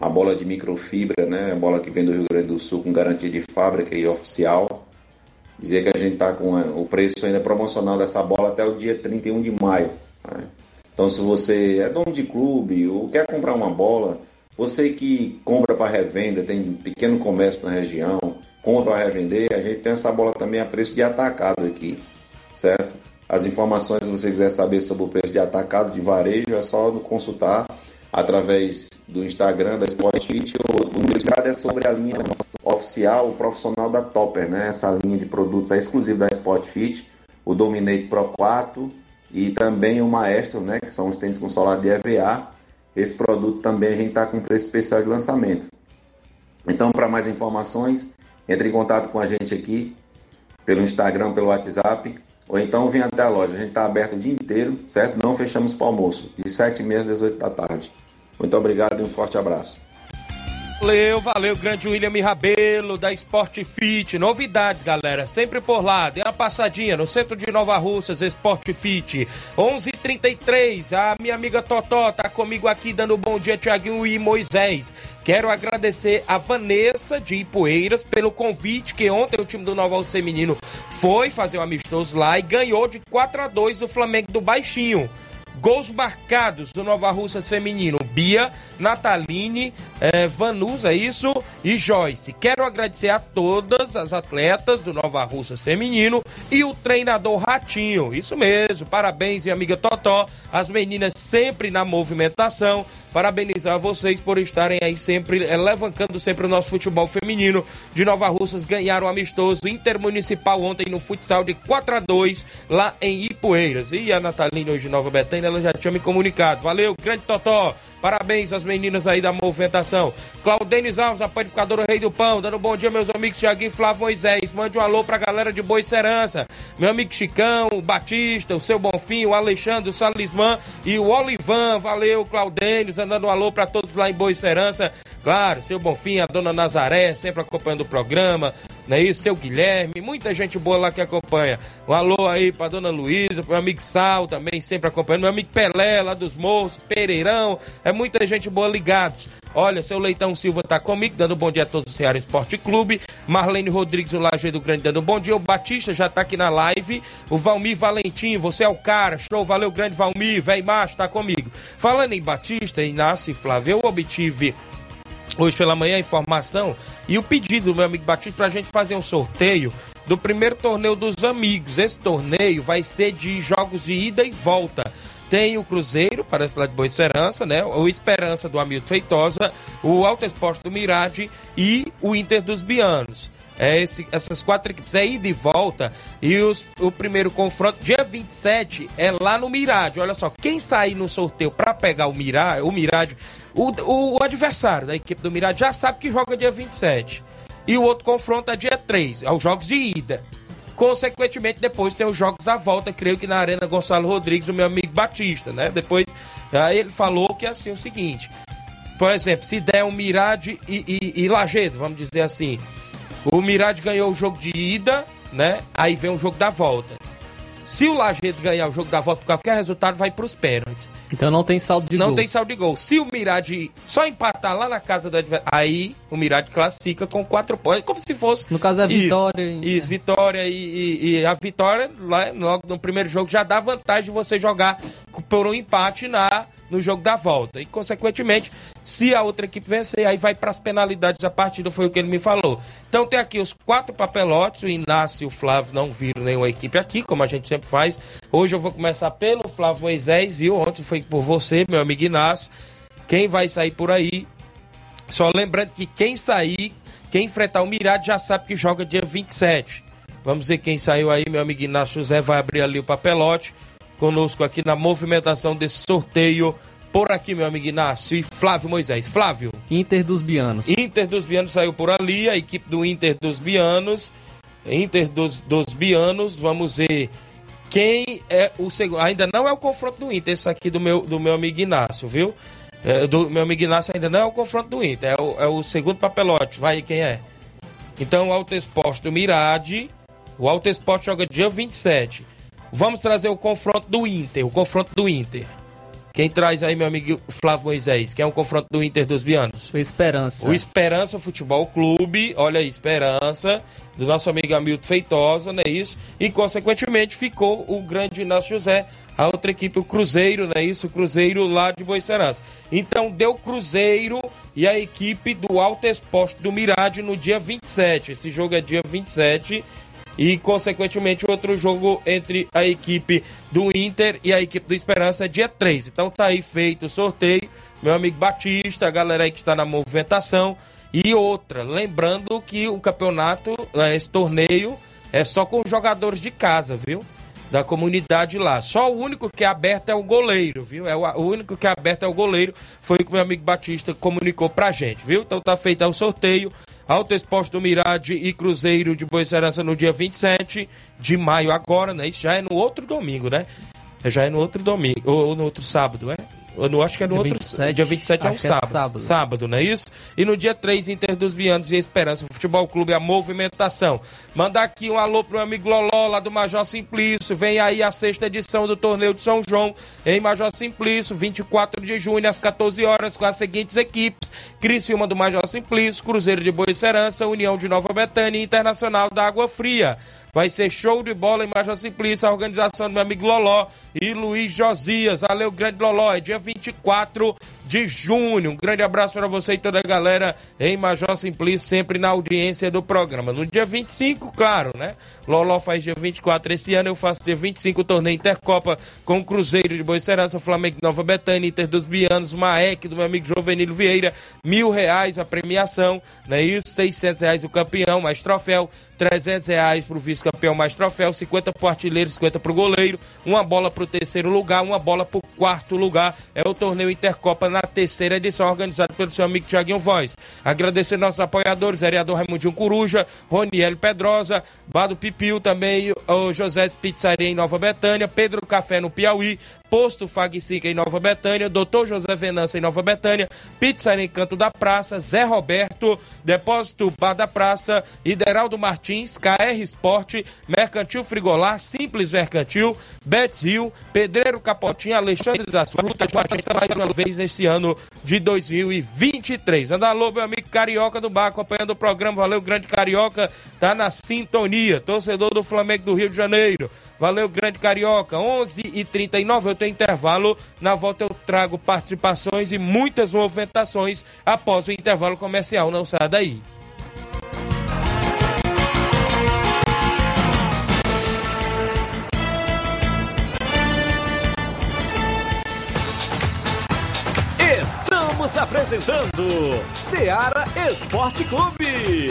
a bola de microfibra, né? A bola que vem do Rio Grande do Sul com garantia de fábrica e oficial. Dizer que a gente está com o preço ainda promocional dessa bola até o dia 31 de maio. Né? Então, se você é dono de clube ou quer comprar uma bola, você que compra para revenda, tem pequeno comércio na região, compra para revender, a gente tem essa bola também a preço de atacado aqui, certo? As informações, se você quiser saber sobre o preço de atacado de varejo, é só consultar através do Instagram da Sportfit. O mercado é sobre a linha oficial profissional da Topper, né? Essa linha de produtos é exclusiva da Sportfit, o Dominate Pro 4 e também o Maestro, né, que são os tênis com solar de EVA. Esse produto também a gente está com preço especial de lançamento. Então, para mais informações, entre em contato com a gente aqui pelo Instagram, pelo WhatsApp ou então vem até a loja. A gente está aberto o dia inteiro, certo? Não fechamos para almoço, de 7h30 às 18 da tarde. Muito obrigado e um forte abraço. Valeu, valeu, grande William Rabelo da Sport Fit. Novidades, galera, sempre por lá. Dê uma passadinha no centro de Nova Russas, Sport Fit. 11:33. A minha amiga Totó tá comigo aqui dando bom dia, Tiaguinho e Moisés. Quero agradecer a Vanessa de Ipueiras pelo convite que ontem o time do Nova Russa Menino foi fazer o um amistoso lá e ganhou de 4 a 2 do Flamengo do Baixinho. Gols marcados do Nova Russas Feminino: Bia, Nataline, eh, Vanus, é isso? E Joyce. Quero agradecer a todas as atletas do Nova Russas Feminino e o treinador Ratinho. Isso mesmo, parabéns, minha amiga Totó. As meninas sempre na movimentação. Parabenizar vocês por estarem aí sempre, eh, levantando sempre o nosso futebol feminino de Nova Russas. Ganharam o amistoso intermunicipal ontem no futsal de 4 a 2 lá em Ipueiras. E a Nataline hoje de Nova Betânia, ela já tinha me comunicado. Valeu, grande Totó. Parabéns às meninas aí da movimentação. Claudenis Alves, a panificadora Rei do Pão, dando bom dia, meus amigos Tiaguinho e Flávio Moisés. Mande um alô pra galera de Boa Serança. Meu amigo Chicão, o Batista, o seu Bonfim, o Alexandre, o Salismã e o Olivan. Valeu, Claudenis, dando um alô pra todos lá em Boa Serança. Claro, seu Bonfim, a dona Nazaré, sempre acompanhando o programa. Não é isso? Seu Guilherme, muita gente boa lá que acompanha. Um alô aí pra dona Luísa, pro meu amigo Sal também, sempre acompanhando. Meu amigo Pelé, lá dos Morros, Pereirão. É muita gente boa ligados. Olha, seu Leitão Silva tá comigo, dando bom dia a todos do Ceará Esporte Clube. Marlene Rodrigues, o Lajeiro Grande, dando bom dia. O Batista já tá aqui na live. O Valmir Valentim, você é o cara. Show, valeu, grande Valmir. Velho macho, tá comigo. Falando em Batista, Inácio e Flávio, eu obtive hoje pela manhã a informação e o pedido do meu amigo Batista para a gente fazer um sorteio do primeiro torneio dos amigos. Esse torneio vai ser de jogos de ida e volta. Tem o Cruzeiro, parece lá de Boa Esperança, né? O Esperança do Hamilton Feitosa, o Alto Esporte do Mirade e o Inter dos Bianos. É esse, essas quatro equipes é ida e volta. E os, o primeiro confronto, dia 27, é lá no Mirade. Olha só, quem sair no sorteio para pegar o Mirade, o Mirade, o, o, o, adversário da equipe do Mirade já sabe que joga dia 27. E o outro confronto é dia 3, é os jogos de ida. Consequentemente, depois tem os jogos à volta, creio que na Arena Gonçalo Rodrigues, o meu amigo Batista, né? Depois, aí ele falou que é assim o seguinte: por exemplo, se der um Mirade e, e, e Lagedo, vamos dizer assim, o Mirade ganhou o jogo de ida, né? Aí vem o jogo da volta. Se o Lajeado ganhar o jogo da volta qualquer resultado, vai para os pênaltis. Então não tem saldo de não gol. Não tem saldo de gol. Se o Mirade só empatar lá na casa do adversário, aí o Mirade classifica com quatro pontos. Como se fosse. No caso é vitória. Isso, isso vitória. E, e, e, a vitória, lá, logo no primeiro jogo, já dá vantagem de você jogar por um empate na no jogo da volta. E, consequentemente, se a outra equipe vencer, aí vai para as penalidades da partida, foi o que ele me falou. Então tem aqui os quatro papelotes, o Inácio e o Flávio não viram nenhuma equipe aqui, como a gente sempre faz. Hoje eu vou começar pelo Flávio Moisés e ontem foi por você, meu amigo Inácio. Quem vai sair por aí? Só lembrando que quem sair, quem enfrentar o Mirade já sabe que joga dia 27. Vamos ver quem saiu aí, meu amigo Inácio José vai abrir ali o papelote conosco aqui na movimentação desse sorteio. Por aqui, meu amigo Inácio e Flávio Moisés. Flávio. Inter dos Bianos. Inter dos Bianos saiu por ali, a equipe do Inter dos Bianos. Inter dos, dos Bianos, vamos ver quem é o segundo. Ainda não é o confronto do Inter, esse aqui do meu, do meu amigo Inácio, viu? É, do meu amigo Inácio ainda não é o confronto do Inter, é o, é o segundo papelote. Vai quem é? Então, o Alto Esporte do Mirade. O Alto Esporte joga dia 27. Vamos trazer o confronto do Inter, o confronto do Inter. Quem traz aí, meu amigo Flávio Moisés, que é um confronto do Inter dos Bianos? O Esperança. O Esperança Futebol Clube, olha aí, Esperança, do nosso amigo Hamilton Feitosa, não é isso? E, consequentemente, ficou o grande Inácio José, a outra equipe, o Cruzeiro, não é isso? O Cruzeiro lá de Boa Esperança. Então, deu Cruzeiro e a equipe do Alto Esporte do Mirade no dia 27. Esse jogo é dia 27 e, consequentemente, outro jogo entre a equipe do Inter e a equipe do Esperança é dia 3. Então tá aí feito o sorteio. Meu amigo Batista, a galera aí que está na movimentação. E outra, lembrando que o campeonato, né, esse torneio, é só com jogadores de casa, viu? Da comunidade lá. Só o único que é aberto é o goleiro, viu? É o, único que é aberto é o goleiro. Foi o que meu amigo Batista comunicou pra gente, viu? Então tá feito o sorteio Alto Esporte do Mirade e Cruzeiro de Boa no dia 27 de maio agora, né? Isso já é no outro domingo, né? Já é no outro domingo, ou no outro sábado, é? Eu não acho que é no Dia outro. 27, dia 27 é um acho que é sábado. sábado. Sábado, não é isso? E no dia 3, Inter dos Bianos e Esperança Futebol Clube, a movimentação. Mandar aqui um alô pro meu amigo Loló, lá do Major Simplício. Vem aí a sexta edição do Torneio de São João, em Major Simplício, 24 de junho, às 14 horas, com as seguintes equipes: Criciúma do Major Simplício, Cruzeiro de Boa Serança, União de Nova Betânia e Internacional da Água Fria. Vai ser show de bola em Major Simplício, a organização do meu amigo Loló e Luiz Josias. Valeu, grande Loló. É dia 24 de junho. Um grande abraço para você e toda a galera em Major Simplício, sempre na audiência do programa. No dia 25, claro, né? Loló faz dia 24 esse ano, eu faço dia 25 o torneio Intercopa com o Cruzeiro de Boa Serança, Flamengo de Nova Betânia, Inter dos Bianos, Maek do meu amigo Jovenilo Vieira, mil reais a premiação, não é isso? 600 reais o campeão, mais troféu, 300 reais pro vice-campeão, mais troféu, 50 pro artilheiro, 50 pro goleiro, uma bola pro terceiro lugar, uma bola pro quarto lugar. É o torneio Intercopa na terceira edição, organizado pelo seu amigo Tiaguinho Voz. Agradecer nossos apoiadores, vereador Raimundinho Coruja, Roniel Pedrosa, Bado Pipiu também, o José Pizzaria em Nova Betânia, Pedro Café no Piauí, Posto Fagsica em Nova Betânia, Doutor José Venança em Nova Betânia, em Canto da Praça, Zé Roberto, Depósito Bar da Praça, Ideraldo Martins, KR Esporte, Mercantil Frigolar, Simples Mercantil, Betts Hill, Pedreiro Capotinho, Alexandre das Frutas, mais uma vez nesse ano de 2023. Anda alô, meu amigo Carioca do Bar, acompanhando o programa, valeu, grande Carioca, tá na sintonia, torcedor do Flamengo do Rio de Janeiro, valeu, grande Carioca, 11 e 39 eu intervalo, na volta eu trago participações e muitas movimentações após o intervalo comercial, não saia daí. Estamos apresentando Seara Esporte Clube.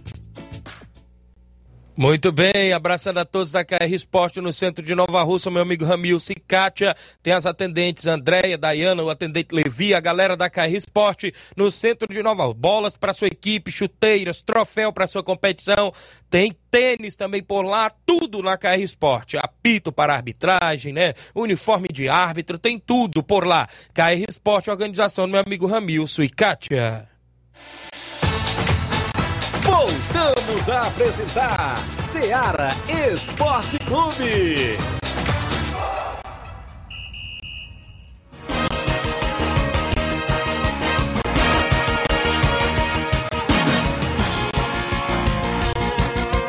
Muito bem, abraçando a todos da KR Esporte no centro de Nova Russa, meu amigo Ramilson e Kátia, tem as atendentes Andréia, Dayana, o atendente Levi, a galera da KR Esporte no centro de Nova Russa. Bolas para sua equipe, chuteiras, troféu para sua competição, tem tênis também por lá, tudo na KR Esporte. Apito para arbitragem, né? Uniforme de árbitro, tem tudo por lá. KR Esporte, organização do meu amigo Ramilson e Kátia. Voltamos a apresentar Seara Esporte Clube.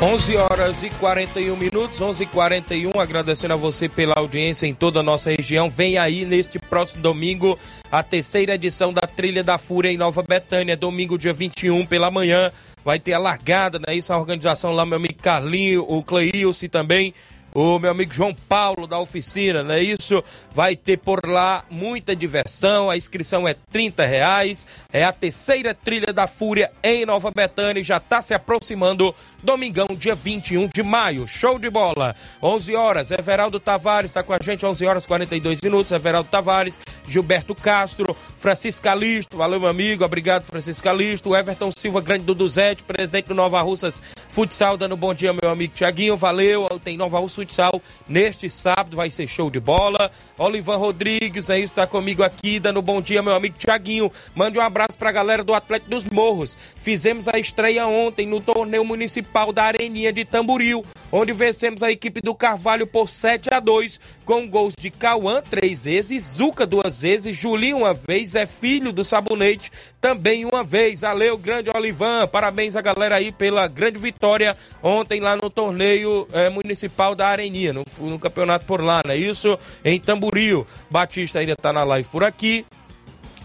11 horas e 41 minutos, 11 e 41 agradecendo a você pela audiência em toda a nossa região. Vem aí neste próximo domingo a terceira edição da Trilha da Fúria em Nova Betânia, domingo dia 21 pela manhã. Vai ter a largada, né? Isso a organização lá, meu amigo Carlinho, o Cleilce também o meu amigo João Paulo da oficina, não é isso? Vai ter por lá muita diversão, a inscrição é 30 reais, é a terceira trilha da Fúria em Nova Betânia e já está se aproximando, domingão, dia 21 de maio, show de bola, 11 horas, Everaldo Tavares está com a gente, 11 horas 42 minutos, Everaldo Tavares, Gilberto Castro, Francisco Calisto, valeu meu amigo, obrigado Francisco Calisto, Everton Silva, grande do Duzete, presidente do Nova Russas Futsal, dando bom dia meu amigo Tiaguinho, valeu, tem Nova Russa Futsal neste sábado, vai ser show de bola. Olivan Rodrigues aí está comigo aqui, dando bom dia, meu amigo Tiaguinho. Mande um abraço pra galera do Atlético dos Morros. Fizemos a estreia ontem no torneio municipal da Areninha de Tamboril. onde vencemos a equipe do Carvalho por 7 a 2 com gols de Cauã três vezes, Zuca duas vezes, Julinho uma vez, é filho do Sabonete também uma vez. Valeu, grande Olivan, parabéns a galera aí pela grande vitória ontem lá no torneio eh, municipal da Areninha, no, no campeonato por lá, não é isso? Em Tamboril. Batista ainda tá na live por aqui.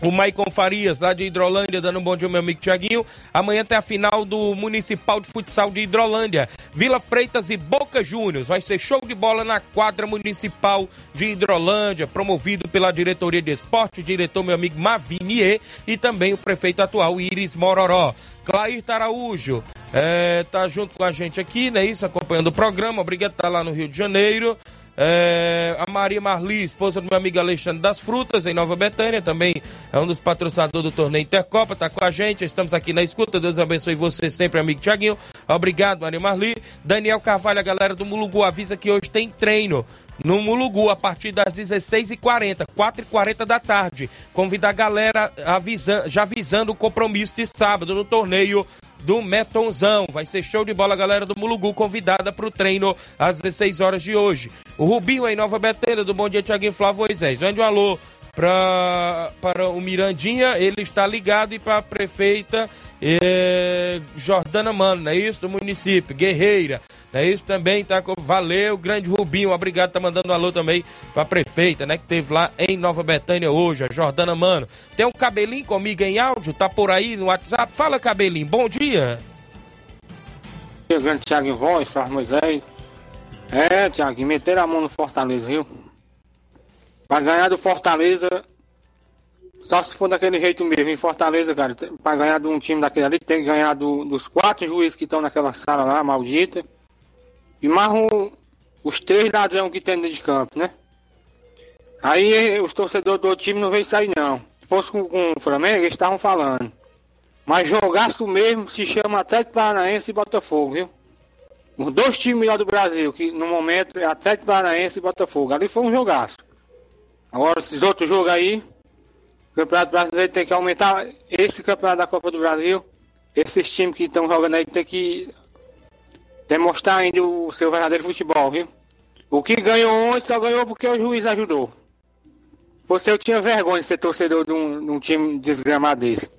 O Maicon Farias, lá de Hidrolândia, dando um bom dia meu amigo Tiaguinho. Amanhã tem a final do Municipal de Futsal de Hidrolândia. Vila Freitas e Boca Juniors. Vai ser show de bola na quadra municipal de Hidrolândia, promovido pela diretoria de esporte, diretor meu amigo Mavinier e também o prefeito atual Iris Mororó. Clair Araújo é, tá junto com a gente aqui, né? Isso, acompanhando o programa. Obrigado estar lá no Rio de Janeiro. É, a Maria Marli, esposa do meu amigo Alexandre das Frutas, em Nova Betânia, também é um dos patrocinadores do torneio Intercopa, tá com a gente, estamos aqui na escuta, Deus abençoe você sempre, amigo Tiaguinho. Obrigado, Maria Marli. Daniel Carvalho, a galera do Mulugu, avisa que hoje tem treino no Mulugu a partir das 16h40, 4h40 da tarde. Convidar a galera avisa, já avisando o compromisso de sábado no torneio do Metonzão. Vai ser show de bola, galera do Mulugu, convidada para o treino às 16 horas de hoje. O Rubinho aí, Nova Betânia, do Bom Dia Tiaguinho Flávio Moisés. Mande um alô pra, para o Mirandinha, ele está ligado, e para a prefeita eh, Jordana Mano, não é isso? Do município, Guerreira. Não é isso também, tá? Valeu, grande Rubinho, obrigado, tá mandando um alô também pra prefeita, né? Que teve lá em Nova Betânia hoje, a Jordana Mano. Tem um cabelinho comigo em áudio, tá por aí no WhatsApp? Fala, cabelinho, bom dia. Grande Thiago Voz, Flávio Moisés. É, Thiago, meteram a mão no Fortaleza, viu? Pra ganhar do Fortaleza, só se for daquele jeito mesmo. Em Fortaleza, cara, pra ganhar de um time daquele ali, tem que ganhar do, dos quatro juízes que estão naquela sala lá, maldita. E mais um, os três ladrão que tem dentro de campo, né? Aí os torcedores do time não veio sair, não. Se fosse com, com o Flamengo, eles estavam falando. Mas jogaço mesmo se chama Atlético Paranaense e Botafogo, viu? Os dois times melhores do Brasil, que no momento é Atlético Paranaense e Botafogo. Ali foi um jogaço. Agora, esses outros jogos aí, o Campeonato Brasileiro tem que aumentar. Esse Campeonato da Copa do Brasil, esses times que estão jogando aí tem que demonstrar ainda o seu verdadeiro futebol, viu? O que ganhou ontem só ganhou porque o juiz ajudou. Você eu tinha vergonha de ser torcedor de um, de um time desgramado desse.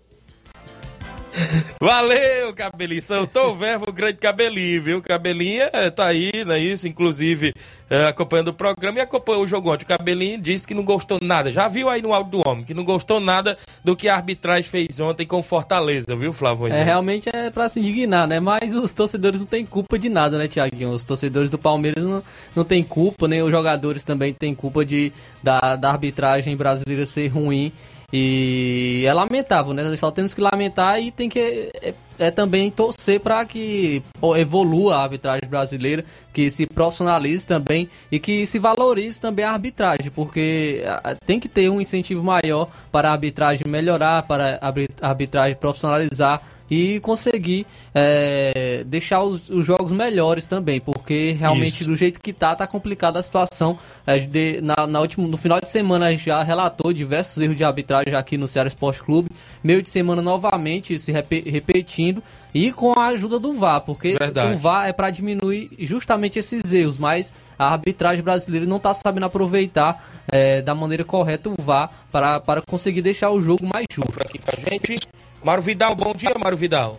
Valeu, Cabelinho. Soltou o verbo grande Cabelinho, viu? Cabelinho é, tá aí, não é isso? Inclusive, é, acompanhando o programa e acompanhou o jogo ontem. O Cabelinho disse que não gostou nada. Já viu aí no áudio do homem, que não gostou nada do que a arbitragem fez ontem com Fortaleza, viu, Flávio? É, realmente é pra se indignar, né? Mas os torcedores não têm culpa de nada, né, Tiaguinho? Os torcedores do Palmeiras não, não têm culpa, nem os jogadores também têm culpa de, da, da arbitragem brasileira ser ruim. E é lamentável, né? Só temos que lamentar e tem que é, é também torcer para que evolua a arbitragem brasileira, que se profissionalize também e que se valorize também a arbitragem, porque tem que ter um incentivo maior para a arbitragem melhorar, para a arbitragem profissionalizar e conseguir é, deixar os, os, jogos melhores também, porque realmente Isso. do jeito que tá, tá complicada a situação. É, de, na, na última, no final de semana a gente já relatou diversos erros de arbitragem aqui no Ceará Esporte Clube, meio de semana novamente se rep, repetindo e com a ajuda do VAR, porque Verdade. o VAR é para diminuir justamente esses erros, mas a arbitragem brasileira não está sabendo aproveitar é, da maneira correta o VAR para, para conseguir deixar o jogo mais justo. Aqui com a gente, Mário Vidal, bom dia, Mário Vidal.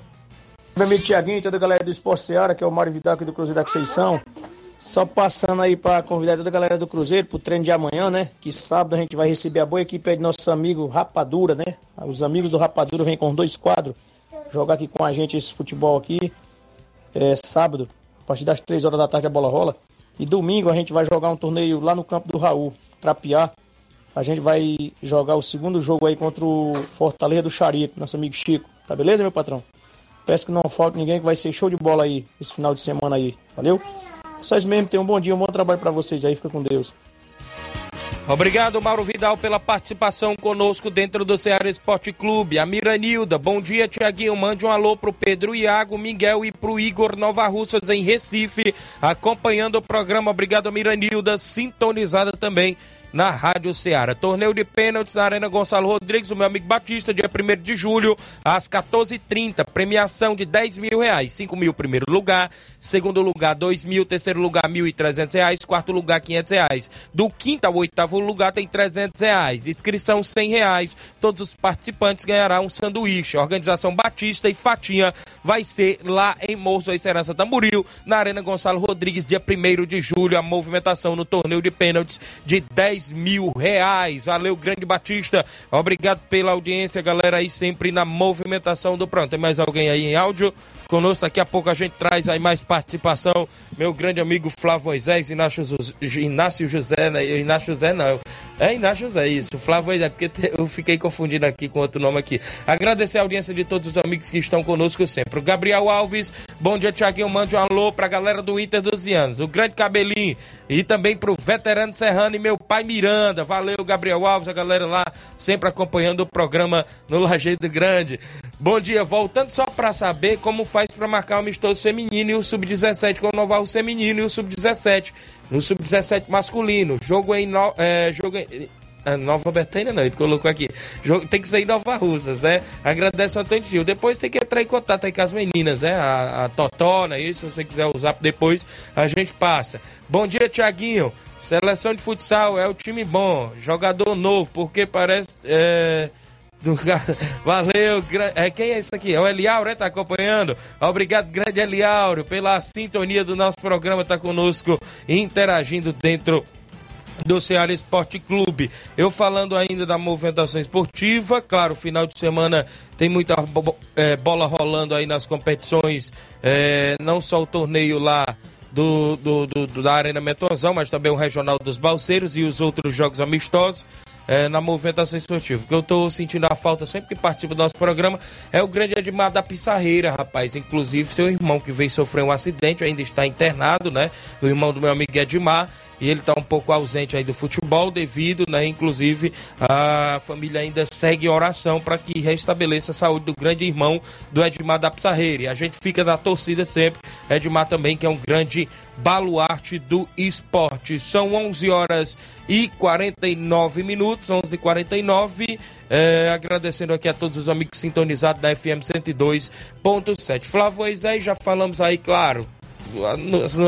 Meu amigo Tiaguinho toda a galera do Esporte Seara, que é o Mário Vidal aqui do Cruzeiro da Conceição. Só passando aí para convidar toda a galera do Cruzeiro pro treino de amanhã, né? Que sábado a gente vai receber a boa equipe aí de nosso amigo Rapadura, né? Os amigos do Rapadura vêm com dois quadros jogar aqui com a gente esse futebol aqui. É sábado, a partir das 3 horas da tarde a bola rola. E domingo a gente vai jogar um torneio lá no campo do Raul, Trapiá. A gente vai jogar o segundo jogo aí contra o Fortaleza do Charito, nosso amigo Chico. Tá beleza, meu patrão? Peço que não falte ninguém que vai ser show de bola aí esse final de semana aí. Valeu? Vocês mesmo tenham um bom dia, um bom trabalho para vocês aí. Fica com Deus. Obrigado, Mauro Vidal, pela participação conosco dentro do Ceará Esporte Clube. A Miranilda, bom dia, Tiaguinho. Mande um alô pro Pedro Iago, Miguel e pro Igor Nova Russas em Recife, acompanhando o programa. Obrigado, Miranilda, sintonizada também na Rádio Ceará. Torneio de pênaltis na Arena Gonçalo Rodrigues, o meu amigo Batista, dia 1 de julho, às 14h30. Premiação de 10 mil reais. 5 mil primeiro lugar, segundo lugar 2 mil, terceiro lugar 1.300 reais, quarto lugar 500 reais. Do quinto ao oitavo lugar tem 300 reais. Inscrição 100 reais. Todos os participantes ganharão um sanduíche. Organização Batista e Fatinha vai ser lá em Morro e Serança Tamboril, na Arena Gonçalo Rodrigues, dia 1 de julho. A movimentação no torneio de pênaltis de 10 mil reais. Valeu, grande Batista. Obrigado pela audiência, galera, aí sempre na movimentação do pronto. Tem mais alguém aí em áudio? Conosco, daqui a pouco a gente traz aí mais participação. Meu grande amigo Flávio Moisés, Inácio, Inácio José, né? Inácio José não. É Inácio José, isso. Flávio Moisés, porque eu fiquei confundindo aqui com outro nome aqui. Agradecer a audiência de todos os amigos que estão conosco sempre. O Gabriel Alves, bom dia, Tiaguinho. Mande um alô pra galera do Inter dos anos. O grande Cabelinho e também pro veterano Serrano e meu pai Miranda. Valeu, Gabriel Alves, a galera lá sempre acompanhando o programa no Lajeito Grande. Bom dia, voltando só para saber como faz para marcar o amistoso feminino e o sub-17 com o feminino e o sub-17 no sub-17 masculino. Jogo em no, é, jogo em, a Nova Betânia não, ele colocou aqui. Tem que em Nova Russas, né? Agradece o Antônio. Depois tem que entrar em contato aí com as meninas, né? A, a Totó, né? Isso, se você quiser usar depois, a gente passa. Bom dia, Tiaguinho. Seleção de futsal é o time bom. Jogador novo, porque parece. É... Do... *laughs* Valeu, é, quem é isso aqui? É o Eliauro, né? Tá acompanhando? Obrigado, grande Eliauro, pela sintonia do nosso programa, tá conosco, interagindo dentro do Ceará Esporte Clube. Eu falando ainda da movimentação esportiva, claro, final de semana tem muita é, bola rolando aí nas competições, é, não só o torneio lá do, do, do, da Arena Metonzão, mas também o Regional dos Balseiros e os outros jogos amistosos é, na movimentação esportiva. O que eu tô sentindo a falta sempre que participo do nosso programa é o grande Edmar da Pissarreira, rapaz. Inclusive, seu irmão que veio sofrer um acidente, ainda está internado, né? O irmão do meu amigo Edmar e ele está um pouco ausente aí do futebol devido, né? Inclusive a família ainda segue oração para que restabeleça a saúde do grande irmão do Edmar da Pissarreira. E a gente fica na torcida sempre. Edmar também que é um grande baluarte do esporte. São 11 horas e 49 minutos, 11:49. É, agradecendo aqui a todos os amigos sintonizados da FM 102.7. Flávio Moisés, já falamos aí, claro,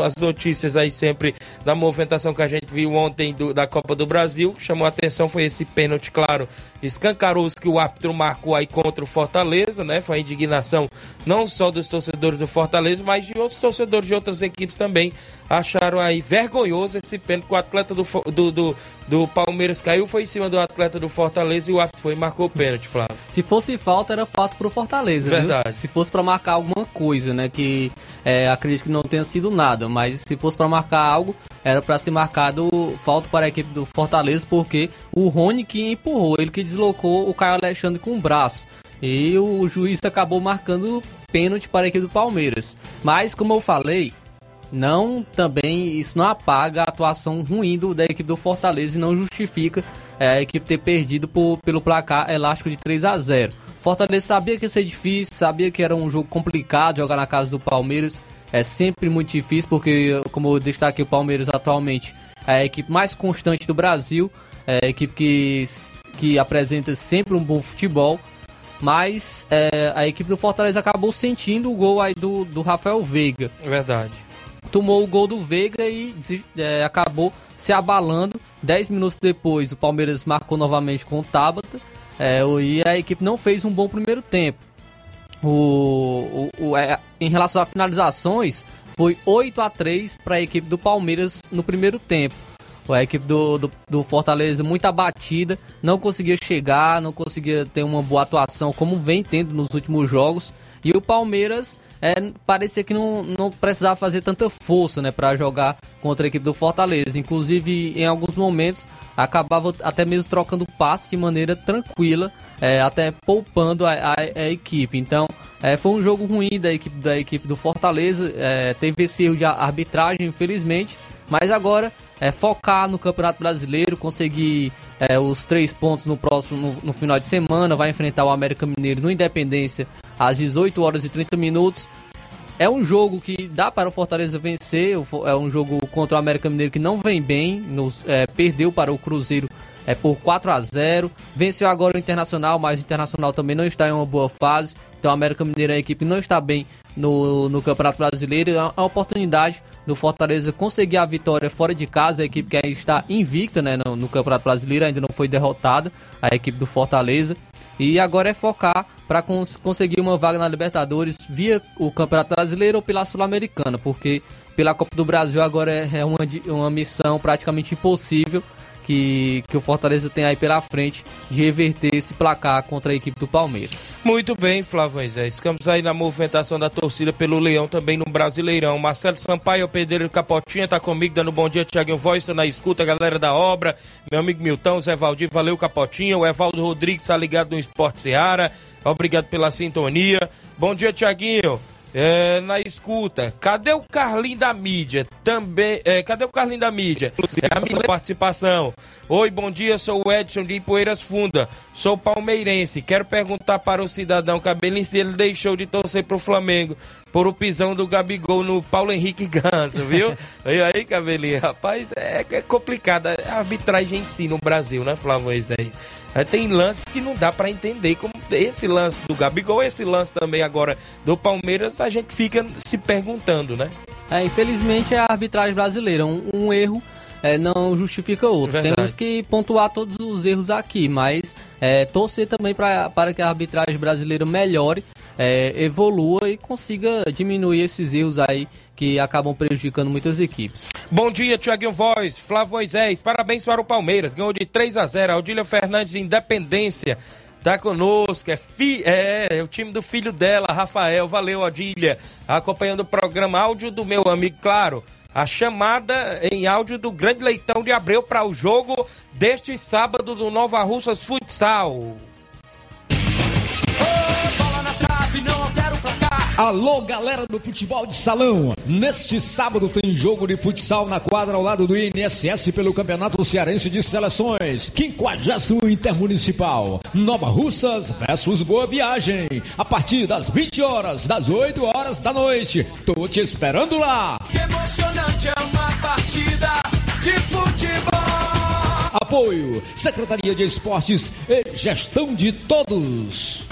as notícias aí sempre da movimentação que a gente viu ontem do, da Copa do Brasil. Chamou a atenção foi esse pênalti, claro, escancaroso que o árbitro marcou aí contra o Fortaleza, né? Foi a indignação não só dos torcedores do Fortaleza, mas de outros torcedores de outras equipes também. Acharam aí vergonhoso esse pênalti que o atleta do, do, do, do Palmeiras caiu, foi em cima do atleta do Fortaleza e o árbitro foi e marcou o pênalti, Flávio. Se fosse falta, era fato pro Fortaleza. Verdade. Viu? Se fosse para marcar alguma coisa, né? Que é, acredito que não tenha sido nada, mas se fosse para marcar algo, era para ser marcado falta para a equipe do Fortaleza, porque o Rony que empurrou, ele que deslocou o Caio Alexandre com o braço. E o juiz acabou marcando pênalti para a equipe do Palmeiras. Mas, como eu falei, não também isso não apaga a atuação ruim do, da equipe do Fortaleza e não justifica é, a equipe ter perdido por, pelo placar elástico de 3 a 0. Fortaleza sabia que ia ser difícil, sabia que era um jogo complicado jogar na casa do Palmeiras. É sempre muito difícil porque, como eu destaquei, o Palmeiras atualmente é a equipe mais constante do Brasil, é a equipe que, que apresenta sempre um bom futebol. Mas é, a equipe do Fortaleza acabou sentindo o gol aí do, do Rafael Veiga. Verdade tomou o gol do Veiga e é, acabou se abalando. 10 minutos depois, o Palmeiras marcou novamente com o Tabata é, e a equipe não fez um bom primeiro tempo. O, o, o é, em relação a finalizações, foi 8 a 3 para a equipe do Palmeiras no primeiro tempo. A equipe do, do, do, Fortaleza muito abatida, não conseguia chegar, não conseguia ter uma boa atuação como vem tendo nos últimos jogos. E o Palmeiras é, parecia que não, não precisava fazer tanta força né, para jogar contra a equipe do Fortaleza. Inclusive, em alguns momentos, acabava até mesmo trocando passe de maneira tranquila, é, até poupando a, a, a equipe. Então, é, foi um jogo ruim da equipe, da equipe do Fortaleza. É, teve esse erro de arbitragem, infelizmente. Mas agora é focar no Campeonato Brasileiro, conseguir é, os três pontos no próximo no, no, final de semana. Vai enfrentar o América Mineiro no Independência às 18 horas e 30 minutos. é um jogo que dá para o Fortaleza vencer. É um jogo contra o América Mineiro que não vem bem. Nos, é, perdeu para o Cruzeiro é, por 4 a 0 Venceu agora o Internacional, mas o Internacional também não está em uma boa fase. Então o América Mineiro, a equipe não está bem no, no Campeonato Brasileiro. É uma oportunidade do Fortaleza conseguir a vitória fora de casa. A equipe que está invicta né, no, no Campeonato Brasileiro, ainda não foi derrotada. A equipe do Fortaleza. E agora é focar para cons conseguir uma vaga na Libertadores via o Campeonato Brasileiro ou pela Sul-Americana, porque pela Copa do Brasil agora é, é uma, uma missão praticamente impossível que, que o Fortaleza tem aí pela frente de reverter esse placar contra a equipe do Palmeiras. Muito bem, Flávio Moisés. Ficamos aí na movimentação da torcida pelo Leão também no Brasileirão. Marcelo Sampaio, Pedreiro Capotinha, tá comigo dando bom dia, Thiago Voz, na escuta, galera da obra. Meu amigo Milton, Zé Valdir, valeu Capotinha. O Evaldo Rodrigues tá ligado no Esporte Seara. Obrigado pela sintonia. Bom dia, Tiaguinho. É, na escuta. Cadê o Carlinho da mídia? Também. É, cadê o Carlinho da mídia? É a minha participação. Oi, bom dia. Sou o Edson de Poeiras Funda. Sou palmeirense. Quero perguntar para o cidadão Cabelinho se ele deixou de torcer pro Flamengo por o pisão do Gabigol no Paulo Henrique Ganso, viu? *laughs* e aí, Cabelinho, rapaz, é, é complicado. A arbitragem em si no Brasil, né, Flávio? É, tem lances que não dá para entender, como esse lance do Gabigol, esse lance também agora do Palmeiras, a gente fica se perguntando, né? É, infelizmente é a arbitragem brasileira, um, um erro é, não justifica outro. Verdade. Temos que pontuar todos os erros aqui, mas é, torcer também pra, para que a arbitragem brasileira melhore, é, evolua e consiga diminuir esses erros aí que acabam prejudicando muitas equipes. Bom dia, Tiaguinho Voz, Flávio Moisés, parabéns para o Palmeiras, ganhou de 3 a 0 Aldília Fernandes, Independência, tá conosco, é, fi, é, é, o time do filho dela, Rafael, valeu, Odília, acompanhando o programa áudio do meu amigo, claro, a chamada em áudio do Grande Leitão de Abreu para o jogo deste sábado do Nova Russas Futsal. Alô, galera do futebol de salão. Neste sábado tem jogo de futsal na quadra ao lado do INSS pelo Campeonato Cearense de Seleções. 50 Intermunicipal. Nova Russas versus Boa Viagem. A partir das 20 horas, das 8 horas da noite. Tô te esperando lá. Que emocionante é uma partida de futebol. Apoio: Secretaria de Esportes e Gestão de Todos.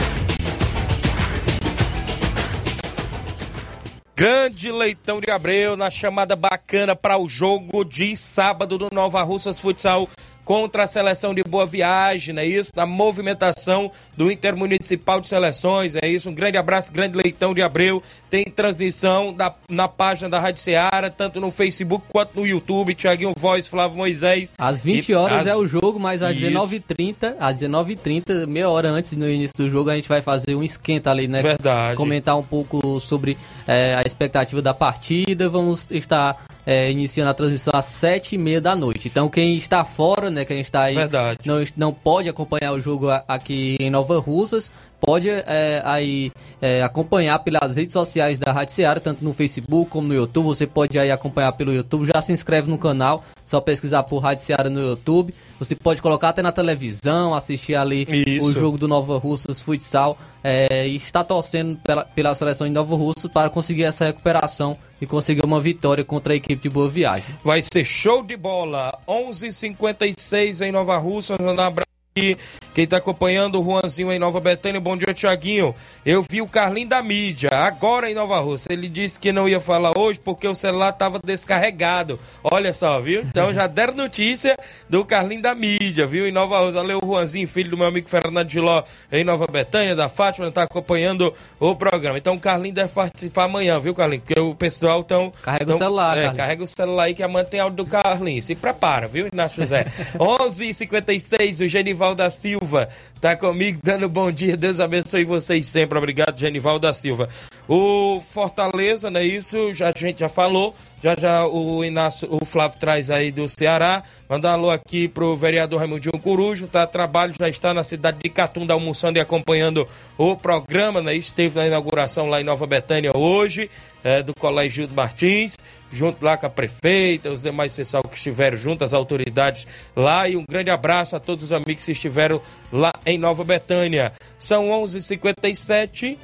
Grande Leitão de Abreu na chamada bacana para o jogo de sábado do Nova Russas Futsal contra a seleção de Boa Viagem, é isso? Na movimentação do Intermunicipal de Seleções, é isso? Um grande abraço, grande leitão de Abreu. Tem transmissão da, na página da Rádio Ceará, tanto no Facebook quanto no YouTube. Tiaguinho Voz, Flávio Moisés. Às 20 horas é o jogo, mas às 19h30, às 19h30, meia hora antes do início do jogo, a gente vai fazer um esquenta ali, né? Verdade. Comentar um pouco sobre é, a expectativa da partida. Vamos estar é, iniciando a transmissão às sete e meia da noite. Então quem está fora, né, quem está aí, Verdade. não, não pode acompanhar o jogo aqui em Nova Russas, pode é, aí é, acompanhar pelas redes sociais da Rádio Seara, tanto no Facebook como no YouTube. Você pode aí acompanhar pelo YouTube. Já se inscreve no canal, só pesquisar por Rádio Seara no YouTube. Você pode colocar até na televisão, assistir ali Isso. o jogo do Nova Russas Futsal é, e está torcendo pela, pela seleção de Nova Russas para conseguir essa recuperação e conseguir uma vitória contra a equipe de Boa Viagem. Vai ser show de bola. 11:56 em Nova Russas. Um abraço aqui. Quem está acompanhando o Juanzinho em Nova Betânia, bom dia, Tiaguinho. Eu vi o Carlinho da mídia, agora em Nova Rússia. Ele disse que não ia falar hoje porque o celular estava descarregado. Olha só, viu? Então já deram notícia do Carlinho da mídia, viu? Em Nova Rússia. Valeu, Juanzinho, filho do meu amigo Fernando Giló, em Nova Betânia, da Fátima, está acompanhando o programa. Então o Carlinho deve participar amanhã, viu, Carlinho? Porque o pessoal tão. Carrega tão, o celular, É, carrega o celular aí que amanhã tem áudio do Carlinho. Se prepara, viu, Inácio José? *laughs* 11h56, o Genival da Silva tá comigo dando bom dia. Deus abençoe vocês sempre. Obrigado, Genival da Silva. O Fortaleza, não é isso? Já, a gente já falou. Já já o Inácio, o Flávio traz aí do Ceará. Mandar alô aqui pro vereador Raimundinho Corujo. Tá trabalho, já está na cidade de Catunda almoçando e acompanhando o programa, né? Esteve na inauguração lá em Nova Betânia hoje, é, do Colégio Gildo Martins, junto lá com a prefeita, os demais pessoal que estiveram junto, as autoridades lá. E um grande abraço a todos os amigos que estiveram lá em Nova Betânia. São 11h57.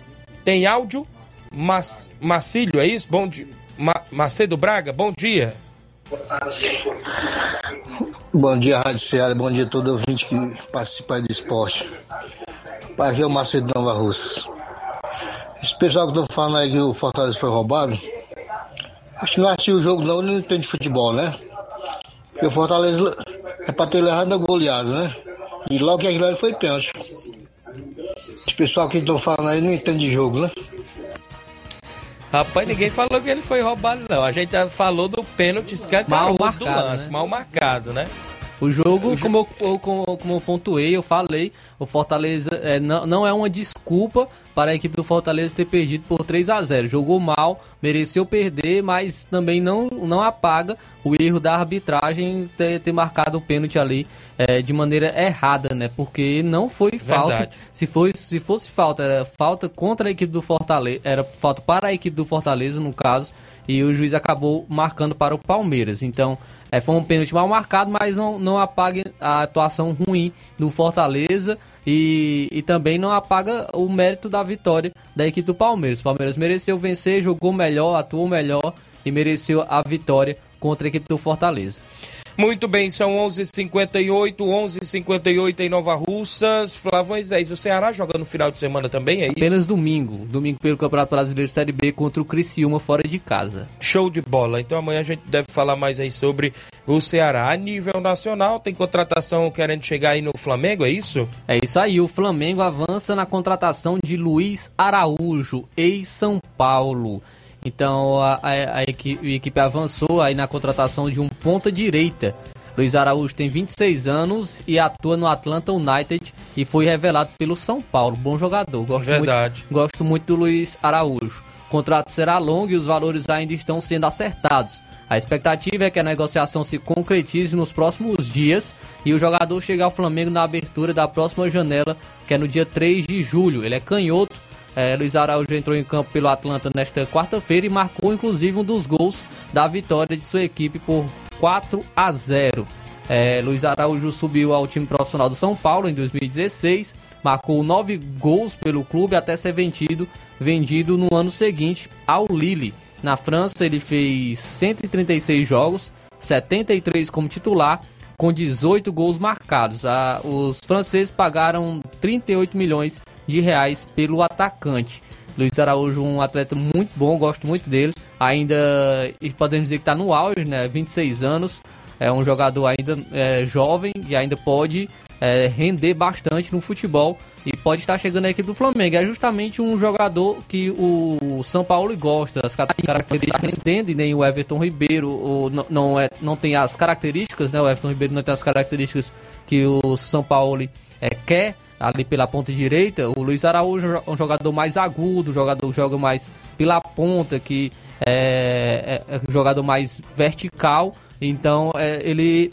Tem áudio? Mas, é isso? Bom dia. Ma, Macedo Braga, bom dia. Bom dia, Rádio Ceará. Bom dia a todo ouvinte que participa do esporte. É o Macedo Nova Russas. Esse pessoal que estão falando aí que o Fortaleza foi roubado, acho que não assistiu o jogo não, não entende futebol, né? Porque o Fortaleza é pra ter levado a goleada, né? E logo que ali foi pênalti. Esse pessoal que estão falando aí não entende de jogo, né? Rapaz, ninguém falou que ele foi roubado, não. A gente já falou do pênalti escancaroso Mal do lance, né? mal marcado, né? O jogo, como eu, eu- como, como eu pontuei, eu falei, o Fortaleza é, não, não é uma desculpa para a equipe do Fortaleza ter perdido por 3 a 0 Jogou mal, mereceu perder, mas também não, não apaga o erro da arbitragem ter, ter marcado o pênalti ali é, de maneira errada, né? Porque não foi falta. Verdade. Se, foi, se fosse falta, era falta contra a equipe do Fortaleza, era falta para a equipe do Fortaleza, no caso, e o juiz acabou marcando para o Palmeiras. Então, é, foi um pênalti mal marcado, mas não, não apaga a atuação ruim do Fortaleza e, e também não apaga o mérito da vitória da equipe do Palmeiras. O Palmeiras mereceu vencer, jogou melhor, atuou melhor e mereceu a vitória contra a equipe do Fortaleza. Muito bem, são 11h58, 11h58 em Nova Russas. Flávio Moisés, o Ceará joga no final de semana também, é isso? Apenas domingo, domingo pelo Campeonato Brasileiro Série B contra o Criciúma fora de casa. Show de bola. Então amanhã a gente deve falar mais aí sobre o Ceará. A nível nacional, tem contratação querendo chegar aí no Flamengo, é isso? É isso aí, o Flamengo avança na contratação de Luiz Araújo, ex-São Paulo. Então a, a- a equipe, a equipe avançou aí na contratação de um ponta-direita. Luiz Araújo tem 26 anos e atua no Atlanta United e foi revelado pelo São Paulo. Bom jogador, gosto, Verdade. Muito, gosto muito do Luiz Araújo. O contrato será longo e os valores ainda estão sendo acertados. A expectativa é que a negociação se concretize nos próximos dias e o jogador chegue ao Flamengo na abertura da próxima janela, que é no dia 3 de julho. Ele é canhoto. É, Luiz Araújo entrou em campo pelo Atlanta nesta quarta-feira e marcou inclusive um dos gols da vitória de sua equipe por 4 a 0. É, Luiz Araújo subiu ao time profissional do São Paulo em 2016, marcou nove gols pelo clube até ser vendido, vendido no ano seguinte ao Lille. Na França ele fez 136 jogos, 73 como titular, com 18 gols marcados. Os franceses pagaram 38 milhões de reais pelo atacante. Luiz Araújo, um atleta muito bom, gosto muito dele. Ainda podemos dizer que está no auge, né? 26 anos. É um jogador ainda é, jovem e ainda pode é, render bastante no futebol e pode estar chegando aqui do Flamengo. É justamente um jogador que o São Paulo gosta, as características entende, nem o Everton Ribeiro o, não, é, não tem as características, né? O Everton Ribeiro não tem as características que o São Paulo é, quer ali pela ponta direita. O Luiz Araújo é um jogador mais agudo, jogador que joga mais pela ponta, que é, é, é um jogador mais vertical. Então é, ele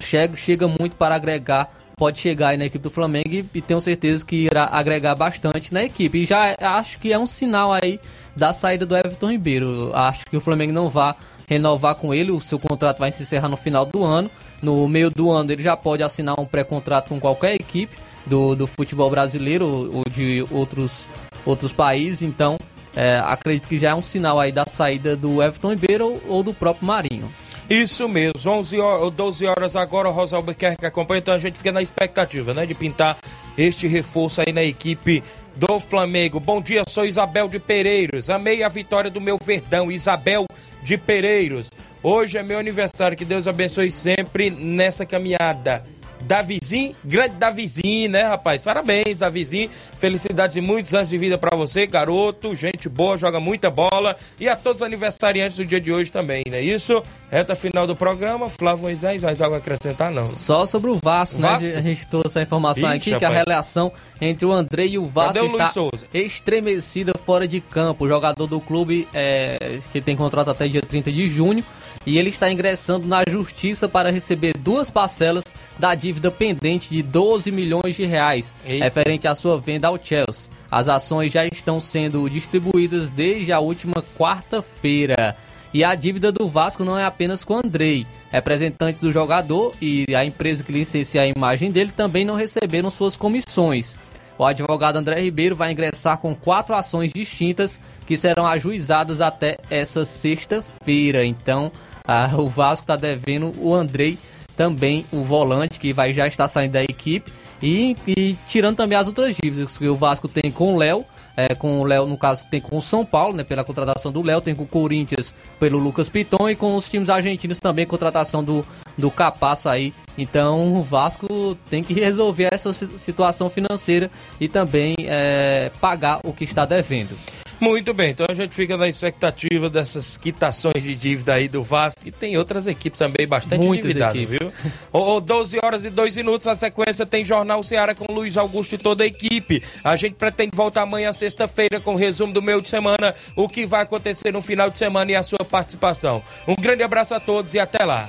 chega, chega muito para agregar, pode chegar aí na equipe do Flamengo e, e tenho certeza que irá agregar bastante na equipe. E já acho que é um sinal aí da saída do Everton Ribeiro. Acho que o Flamengo não vai renovar com ele, o seu contrato vai se encerrar no final do ano. No meio do ano ele já pode assinar um pré-contrato com qualquer equipe do, do futebol brasileiro ou, ou de outros, outros países. Então é, acredito que já é um sinal aí da saída do Everton Ribeiro ou, ou do próprio Marinho. Isso mesmo, 11 horas, 12 horas agora, o Rosa Albuquerque acompanha, então a gente fica na expectativa, né, de pintar este reforço aí na equipe do Flamengo. Bom dia, sou Isabel de Pereiros, amei a vitória do meu Verdão, Isabel de Pereiros. Hoje é meu aniversário, que Deus abençoe sempre nessa caminhada. Davizinho, grande Davizinho, né, rapaz? Parabéns, Davizinho. Felicidades e muitos anos de vida pra você, garoto. Gente boa, joga muita bola. E a todos os aniversariantes do dia de hoje também, não é isso? Reta final do programa. Flávio Moisés, mais algo a acrescentar, não? Só sobre o Vasco, Vasco? né? A gente trouxe a informação Ixi, aqui que a rapaz. relação entre o André e o Vasco o está Souza? estremecida fora de campo. O jogador do clube, é, que tem contrato até dia 30 de junho, e ele está ingressando na justiça para receber duas parcelas da dívida pendente de 12 milhões de reais, Eita. referente à sua venda ao Chelsea. As ações já estão sendo distribuídas desde a última quarta-feira. E a dívida do Vasco não é apenas com o Andrei. Representantes do jogador e a empresa que licencia a imagem dele também não receberam suas comissões. o advogado André Ribeiro vai ingressar com quatro ações distintas que serão ajuizadas até essa sexta-feira. Então, ah, *laughs* o Vasco está devendo o Andrei também o volante que vai já estar saindo da equipe e, e tirando também as outras dívidas que o Vasco tem com o Léo é, com o Léo, no caso, tem com o São Paulo, né, pela contratação do Léo, tem com o Corinthians pelo Lucas Piton e com os times argentinos também, contratação do, do Capasso aí. Então o Vasco tem que resolver essa situação financeira e também é, pagar o que está devendo. Muito bem, então a gente fica na expectativa dessas quitações de dívida aí do Vasco e tem outras equipes também bastante Muitas endividadas, equipes. viu? Ô, 12 horas e 2 minutos, na sequência tem Jornal Ceará com Luiz Augusto e toda a equipe. A gente pretende voltar amanhã, sexta-feira, com o resumo do meio de semana, o que vai acontecer no final de semana e a sua participação. Um grande abraço a todos e até lá.